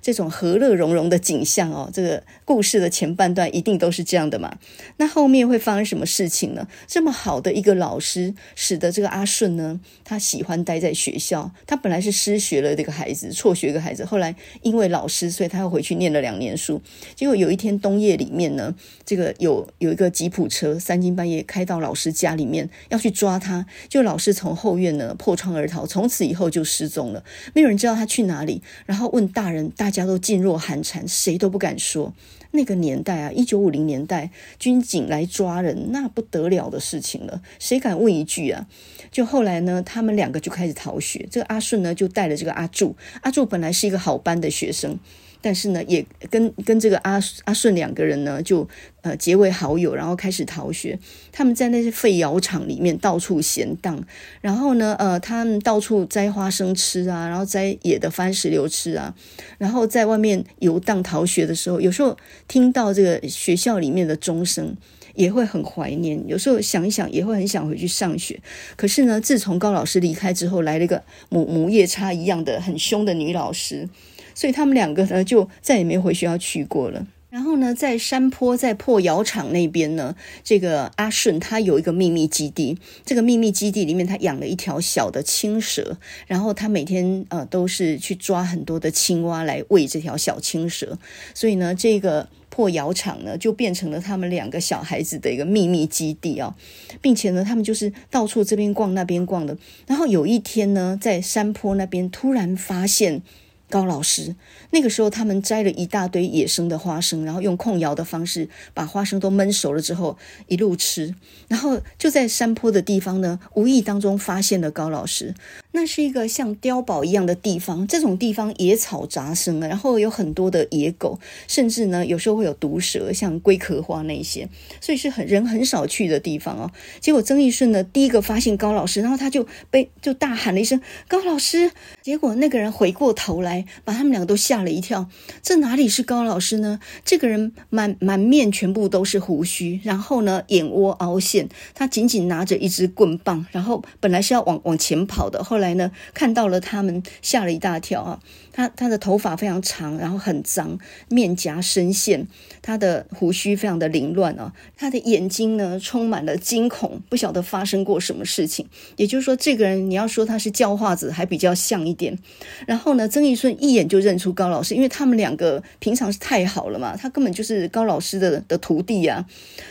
这种和乐融融的景象哦。这个故事的前半段一定都是这样的嘛？那后面会发生什么事情呢？这么好的一个老师，使得这个阿顺呢，他喜欢待在学校。他本来是失学了这个孩子，辍学一个孩子，后来因为老师，所以他又回去念了两年书。结果有一天冬夜里面呢。这个有有一个吉普车三更半夜开到老师家里面要去抓他，就老师从后院呢破窗而逃，从此以后就失踪了，没有人知道他去哪里。然后问大人，大家都噤若寒蝉，谁都不敢说。那个年代啊，一九五零年代，军警来抓人，那不得了的事情了，谁敢问一句啊？就后来呢，他们两个就开始逃学。这个阿顺呢，就带了这个阿柱，阿柱本来是一个好班的学生。但是呢，也跟跟这个阿阿顺两个人呢，就呃结为好友，然后开始逃学。他们在那些废窑厂里面到处闲荡，然后呢，呃，他们到处摘花生吃啊，然后摘野的番石榴吃啊，然后在外面游荡逃学的时候，有时候听到这个学校里面的钟声，也会很怀念。有时候想一想，也会很想回去上学。可是呢，自从高老师离开之后，来了一个母母夜叉一样的很凶的女老师。所以他们两个呢，就再也没回学校去过了。然后呢，在山坡在破窑厂那边呢，这个阿顺他有一个秘密基地。这个秘密基地里面，他养了一条小的青蛇，然后他每天呃都是去抓很多的青蛙来喂这条小青蛇。所以呢，这个破窑厂呢就变成了他们两个小孩子的一个秘密基地啊，并且呢，他们就是到处这边逛那边逛的。然后有一天呢，在山坡那边突然发现。高老师那个时候，他们摘了一大堆野生的花生，然后用控窑的方式把花生都焖熟了之后一路吃。然后就在山坡的地方呢，无意当中发现了高老师。那是一个像碉堡一样的地方，这种地方野草杂生，然后有很多的野狗，甚至呢有时候会有毒蛇，像龟壳花那些，所以是很人很少去的地方哦。结果曾义顺呢第一个发现高老师，然后他就被就大喊了一声“高老师”，结果那个人回过头来。把他们两个都吓了一跳，这哪里是高老师呢？这个人满满面全部都是胡须，然后呢，眼窝凹陷，他紧紧拿着一支棍棒，然后本来是要往往前跑的，后来来呢，看到了他们，吓了一大跳啊。他他的头发非常长，然后很脏，面颊深陷，他的胡须非常的凌乱啊，他的眼睛呢充满了惊恐，不晓得发生过什么事情。也就是说，这个人你要说他是叫化子，还比较像一点。然后呢，曾义顺一眼就认出高老师，因为他们两个平常是太好了嘛，他根本就是高老师的的徒弟呀，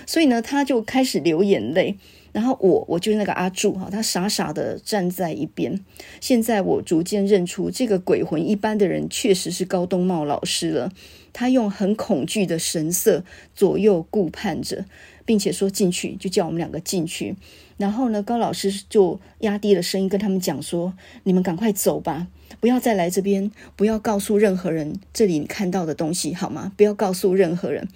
所以呢，他就开始流眼泪。然后我我就是那个阿柱哈，他傻傻的站在一边。现在我逐渐认出这个鬼魂一般的人，确实是高东茂老师了。他用很恐惧的神色左右顾盼着，并且说进去，就叫我们两个进去。然后呢，高老师就压低了声音跟他们讲说：“你们赶快走吧，不要再来这边，不要告诉任何人这里你看到的东西，好吗？不要告诉任何人。”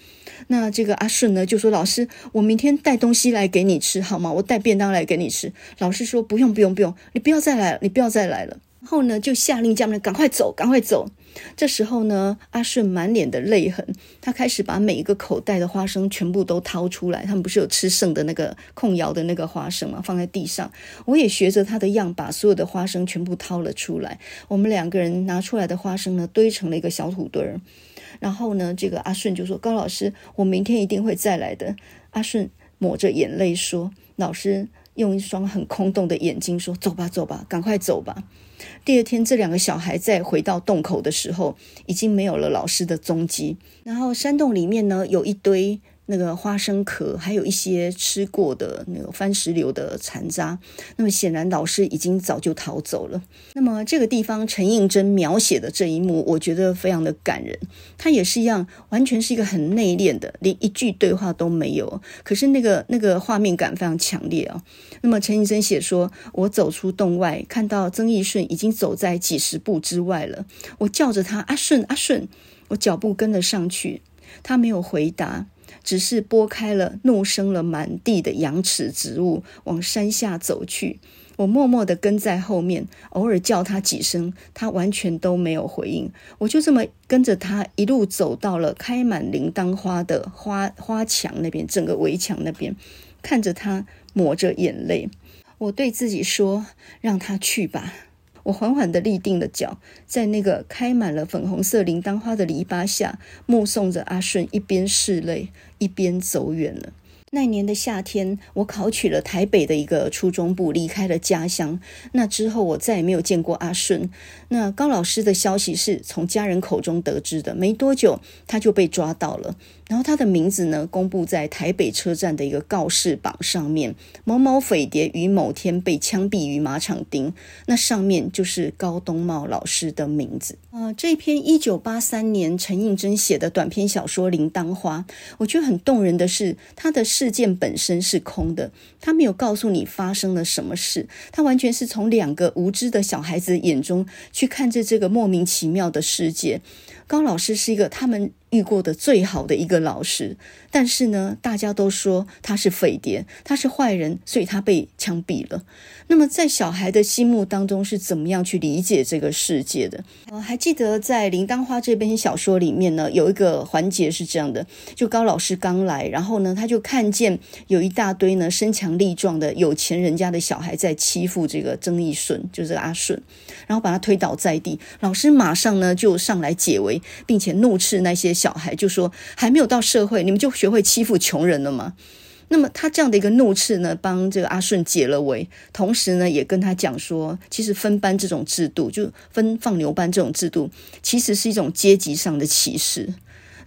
那这个阿顺呢，就说：“老师，我明天带东西来给你吃，好吗？我带便当来给你吃。”老师说：“不用，不用，不用，你不要再来了，你不要再来了。”然后呢，就下令叫他们赶快走，赶快走。这时候呢，阿顺满脸的泪痕，他开始把每一个口袋的花生全部都掏出来。他们不是有吃剩的那个控窑的那个花生吗？放在地上，我也学着他的样，把所有的花生全部掏了出来。我们两个人拿出来的花生呢，堆成了一个小土堆儿。然后呢，这个阿顺就说：“高老师，我明天一定会再来的。”阿顺抹着眼泪说：“老师用一双很空洞的眼睛说：‘走吧，走吧，赶快走吧。’第二天，这两个小孩再回到洞口的时候，已经没有了老师的踪迹。然后山洞里面呢，有一堆。那个花生壳，还有一些吃过的那个番石榴的残渣。那么显然老师已经早就逃走了。那么这个地方陈映真描写的这一幕，我觉得非常的感人。他也是一样，完全是一个很内敛的，连一句对话都没有。可是那个那个画面感非常强烈啊。那么陈映真写说：“我走出洞外，看到曾义顺已经走在几十步之外了。我叫着他阿顺阿顺，我脚步跟了上去，他没有回答。”只是拨开了怒生了满地的羊齿植物，往山下走去。我默默地跟在后面，偶尔叫他几声，他完全都没有回应。我就这么跟着他一路走到了开满铃铛花的花花墙那边，整个围墙那边，看着他抹着眼泪。我对自己说：“让他去吧。”我缓缓地立定了脚，在那个开满了粉红色铃铛花的篱笆下，目送着阿顺一边拭泪一边走远了。那年的夏天，我考取了台北的一个初中部，离开了家乡。那之后，我再也没有见过阿顺。那高老师的消息是从家人口中得知的，没多久他就被抓到了。然后他的名字呢，公布在台北车站的一个告示榜上面，某某匪谍于某天被枪毙于马场町。那上面就是高东茂老师的名字。啊、这篇一九八三年陈映真写的短篇小说《铃铛花》，我觉得很动人的是，他的事件本身是空的，他没有告诉你发生了什么事，他完全是从两个无知的小孩子眼中去看着这个莫名其妙的世界。高老师是一个他们。遇过的最好的一个老师，但是呢，大家都说他是匪谍，他是坏人，所以他被枪毙了。那么，在小孩的心目当中是怎么样去理解这个世界的？呃，还记得在《铃铛花》这篇小说里面呢，有一个环节是这样的：就高老师刚来，然后呢，他就看见有一大堆呢身强力壮的有钱人家的小孩在欺负这个曾义顺，就是阿顺，然后把他推倒在地。老师马上呢就上来解围，并且怒斥那些。小孩，就说还没有到社会，你们就学会欺负穷人了吗？那么他这样的一个怒斥呢，帮这个阿顺解了围，同时呢，也跟他讲说，其实分班这种制度，就分放牛班这种制度，其实是一种阶级上的歧视。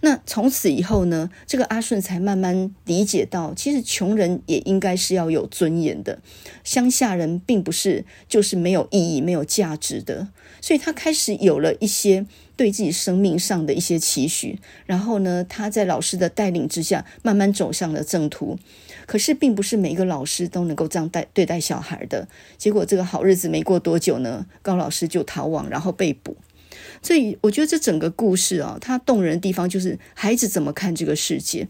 那从此以后呢，这个阿顺才慢慢理解到，其实穷人也应该是要有尊严的，乡下人并不是就是没有意义、没有价值的。所以他开始有了一些对自己生命上的一些期许，然后呢，他在老师的带领之下，慢慢走上了正途。可是，并不是每一个老师都能够这样带对待小孩的。结果，这个好日子没过多久呢，高老师就逃亡，然后被捕。所以，我觉得这整个故事啊，它动人的地方就是孩子怎么看这个世界。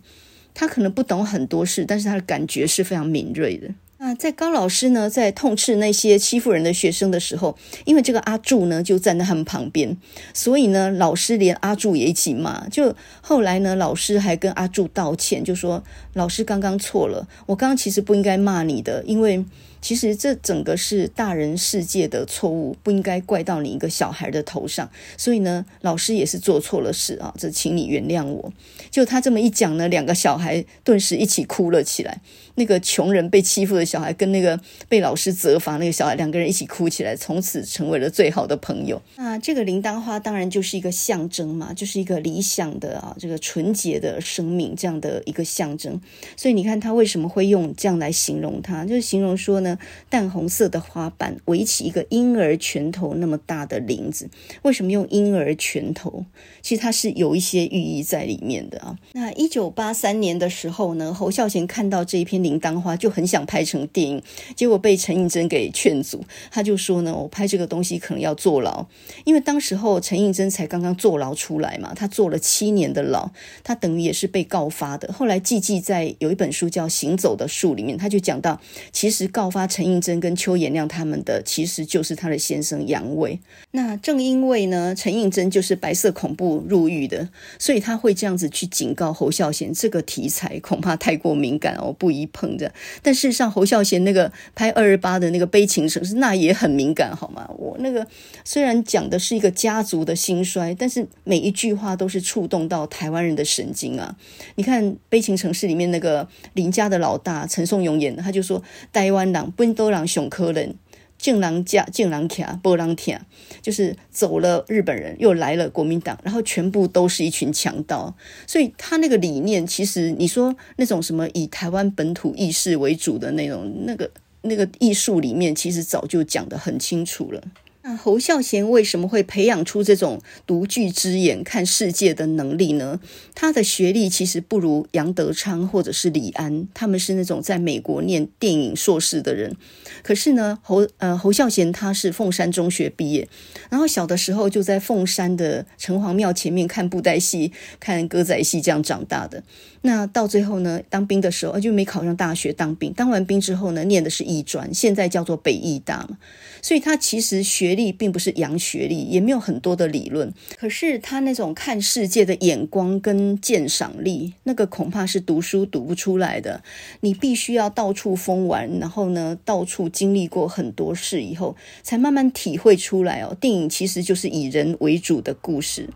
他可能不懂很多事，但是他的感觉是非常敏锐的。那在高老师呢，在痛斥那些欺负人的学生的时候，因为这个阿柱呢就站在他们旁边，所以呢，老师连阿柱也一起骂。就后来呢，老师还跟阿柱道歉，就说老师刚刚错了，我刚刚其实不应该骂你的，因为。其实这整个是大人世界的错误，不应该怪到你一个小孩的头上。所以呢，老师也是做错了事啊，这请你原谅我。就他这么一讲呢，两个小孩顿时一起哭了起来。那个穷人被欺负的小孩跟那个被老师责罚那个小孩，两个人一起哭起来，从此成为了最好的朋友。那这个铃铛花当然就是一个象征嘛，就是一个理想的啊，这个纯洁的生命这样的一个象征。所以你看他为什么会用这样来形容它，就是形容说呢，淡红色的花瓣围起一个婴儿拳头那么大的铃子。为什么用婴儿拳头？其实它是有一些寓意在里面的啊。那一九八三年的时候呢，侯孝贤看到这一篇。铃铛花就很想拍成电影，结果被陈映真给劝阻。他就说呢，我拍这个东西可能要坐牢，因为当时候陈映真才刚刚坐牢出来嘛，他坐了七年的牢，他等于也是被告发的。后来季季在有一本书叫《行走的树》里面，他就讲到，其实告发陈映真跟邱延亮他们的，其实就是他的先生杨伟。那正因为呢，陈映真就是白色恐怖入狱的，所以他会这样子去警告侯孝贤，这个题材恐怕太过敏感哦，不宜。捧着，但事实上，侯孝贤那个拍二二八的那个悲情城市，那也很敏感，好吗？我那个虽然讲的是一个家族的兴衰，但是每一句话都是触动到台湾人的神经啊！你看悲情城市里面那个林家的老大陈颂勇演的，他就说：“台湾人不都人熊科人。”敬狼家敬狼卡波浪卡，就是走了日本人，又来了国民党，然后全部都是一群强盗。所以他那个理念，其实你说那种什么以台湾本土意识为主的那种那个那个艺术里面，其实早就讲得很清楚了。那侯孝贤为什么会培养出这种独具之眼看世界的能力呢？他的学历其实不如杨德昌或者是李安，他们是那种在美国念电影硕士的人。可是呢，侯呃侯孝贤他是凤山中学毕业，然后小的时候就在凤山的城隍庙前面看布袋戏、看歌仔戏这样长大的。那到最后呢，当兵的时候就没考上大学当兵，当完兵之后呢，念的是艺专，现在叫做北艺大嘛。所以他其实学历并不是洋学历，也没有很多的理论，可是他那种看世界的眼光跟鉴赏力，那个恐怕是读书读不出来的。你必须要到处疯玩，然后呢，到处经历过很多事以后，才慢慢体会出来哦。电影其实就是以人为主的故事，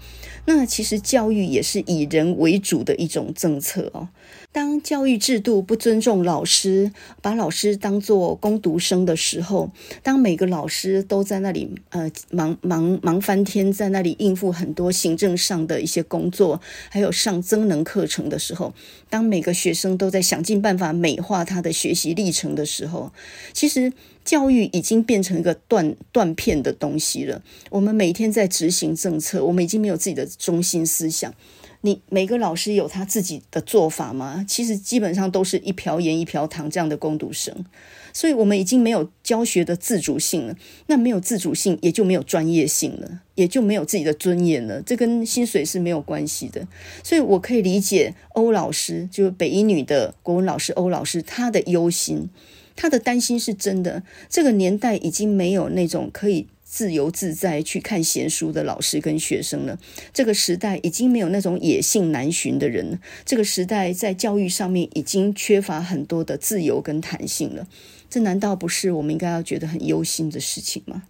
那其实教育也是以人为主的一种政策哦。当教育制度不尊重老师，把老师当作工读生的时候，当每个老师都在那里呃忙忙忙翻天，在那里应付很多行政上的一些工作，还有上增能课程的时候，当每个学生都在想尽办法美化他的学习历程的时候，其实教育已经变成一个断断片的东西了。我们每天在执行政策，我们已经没有自己的中心思想。你每个老师有他自己的做法吗？其实基本上都是一瓢盐一瓢糖这样的工读生，所以我们已经没有教学的自主性了。那没有自主性，也就没有专业性了，也就没有自己的尊严了。这跟薪水是没有关系的。所以我可以理解欧老师，就是北一女的国文老师欧老师，他的忧心，他的担心是真的。这个年代已经没有那种可以。自由自在去看闲书的老师跟学生了。这个时代已经没有那种野性难寻的人了。这个时代在教育上面已经缺乏很多的自由跟弹性了。这难道不是我们应该要觉得很忧心的事情吗？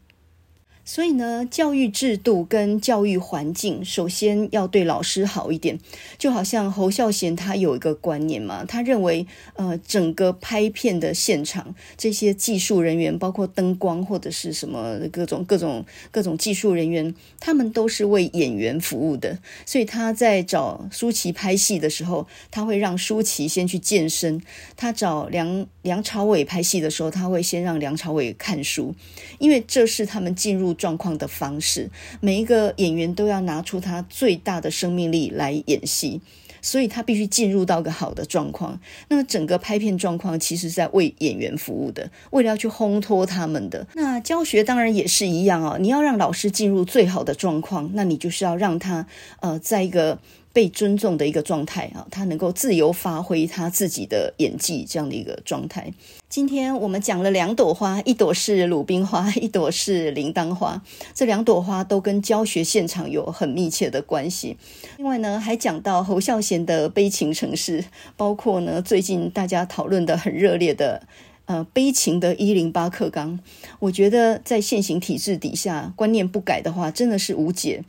所以呢，教育制度跟教育环境，首先要对老师好一点。就好像侯孝贤他有一个观念嘛，他认为，呃，整个拍片的现场，这些技术人员，包括灯光或者是什么各种各种各种技术人员，他们都是为演员服务的。所以他在找舒淇拍戏的时候，他会让舒淇先去健身；他找梁梁朝伟拍戏的时候，他会先让梁朝伟看书，因为这是他们进入状况的方式，每一个演员都要拿出他最大的生命力来演戏，所以他必须进入到个好的状况。那整个拍片状况其实在为演员服务的，为了要去烘托他们的。那教学当然也是一样啊，你要让老师进入最好的状况，那你就是要让他呃，在一个。被尊重的一个状态啊，他能够自由发挥他自己的演技，这样的一个状态。今天我们讲了两朵花，一朵是鲁冰花，一朵是铃铛花。这两朵花都跟教学现场有很密切的关系。另外呢，还讲到侯孝贤的悲情城市，包括呢最近大家讨论的很热烈的呃悲情的一零八课纲。我觉得在现行体制底下，观念不改的话，真的是无解。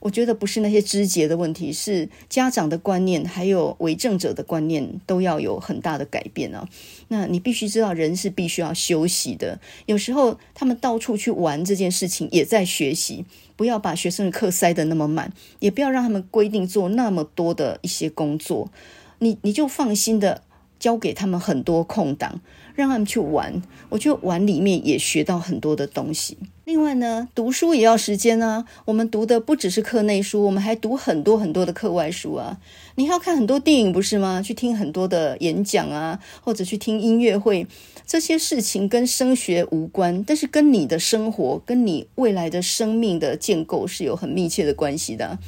我觉得不是那些枝节的问题，是家长的观念，还有为政者的观念都要有很大的改变啊。那你必须知道，人是必须要休息的。有时候他们到处去玩这件事情，也在学习。不要把学生的课塞得那么满，也不要让他们规定做那么多的一些工作。你你就放心的交给他们很多空档，让他们去玩。我觉得玩里面也学到很多的东西。另外呢，读书也要时间啊。我们读的不只是课内书，我们还读很多很多的课外书啊。你还要看很多电影，不是吗？去听很多的演讲啊，或者去听音乐会，这些事情跟升学无关，但是跟你的生活、跟你未来的生命的建构是有很密切的关系的。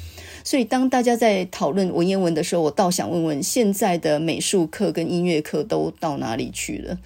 所以，当大家在讨论文言文的时候，我倒想问问：现在的美术课跟音乐课都到哪里去了？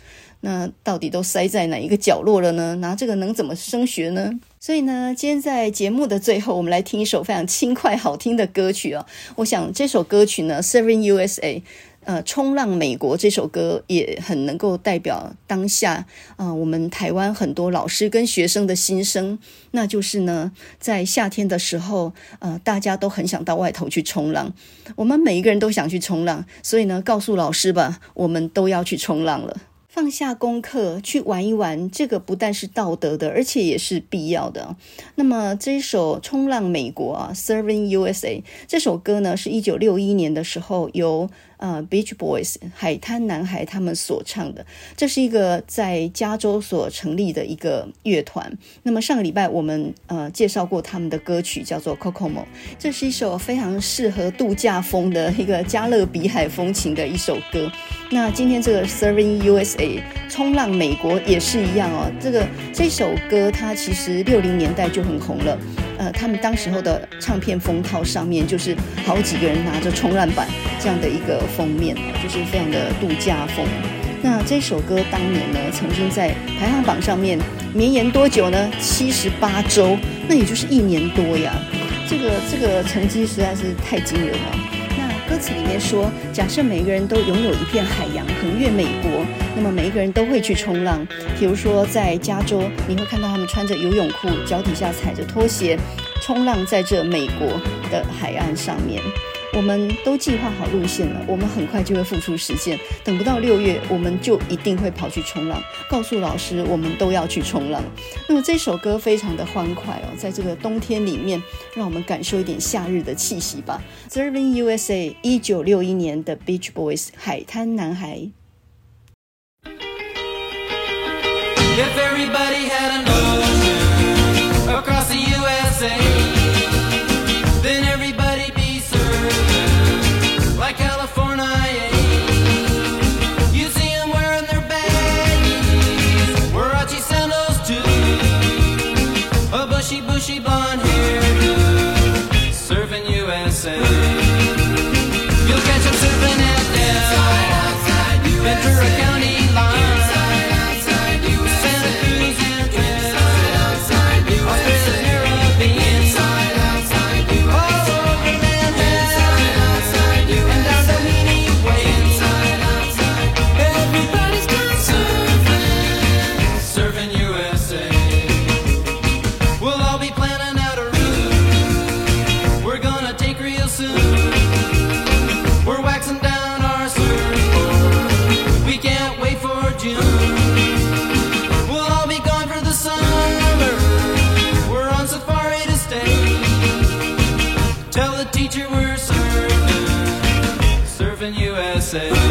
那到底都塞在哪一个角落了呢？拿这个能怎么升学呢？所以呢，今天在节目的最后，我们来听一首非常轻快好听的歌曲哦。我想这首歌曲呢 Seven USA，呃，冲浪美国这首歌也很能够代表当下啊，我们台湾很多老师跟学生的心声，那就是呢，在夏天的时候，呃，大家都很想到外头去冲浪，我们每一个人都想去冲浪，所以呢，告诉老师吧，我们都要去冲浪了。放下功课去玩一玩，这个不但是道德的，而且也是必要的。那么这一首《冲浪美国》啊，《Surfing USA》这首歌呢，是一九六一年的时候由。呃，Beach Boys 海滩男孩他们所唱的，这是一个在加州所成立的一个乐团。那么上个礼拜我们呃介绍过他们的歌曲，叫做《Cocomo》，这是一首非常适合度假风的一个加勒比海风情的一首歌。那今天这个《Surfing USA》冲浪美国也是一样哦。这个这首歌它其实六零年代就很红了。呃，他们当时候的唱片封套上面就是好几个人拿着冲浪板这样的一个封面，就是非常的度假风。那这首歌当年呢，曾经在排行榜上面绵延多久呢？七十八周，那也就是一年多呀。这个这个成绩实在是太惊人了。那歌词里面说，假设每个人都拥有一片海洋，横越美国，那么每一个人都会去冲浪。比如说，在加州，你会看到他们穿着游泳裤，脚底下踩着拖鞋，冲浪在这美国的海岸上面。我们都计划好路线了，我们很快就会付出实践。等不到六月，我们就一定会跑去冲浪。告诉老师，我们都要去冲浪。那么这首歌非常的欢快哦，在这个冬天里面，让我们感受一点夏日的气息吧。Serving USA，一九六一年的 Beach Boys，海滩男孩。Serving USA.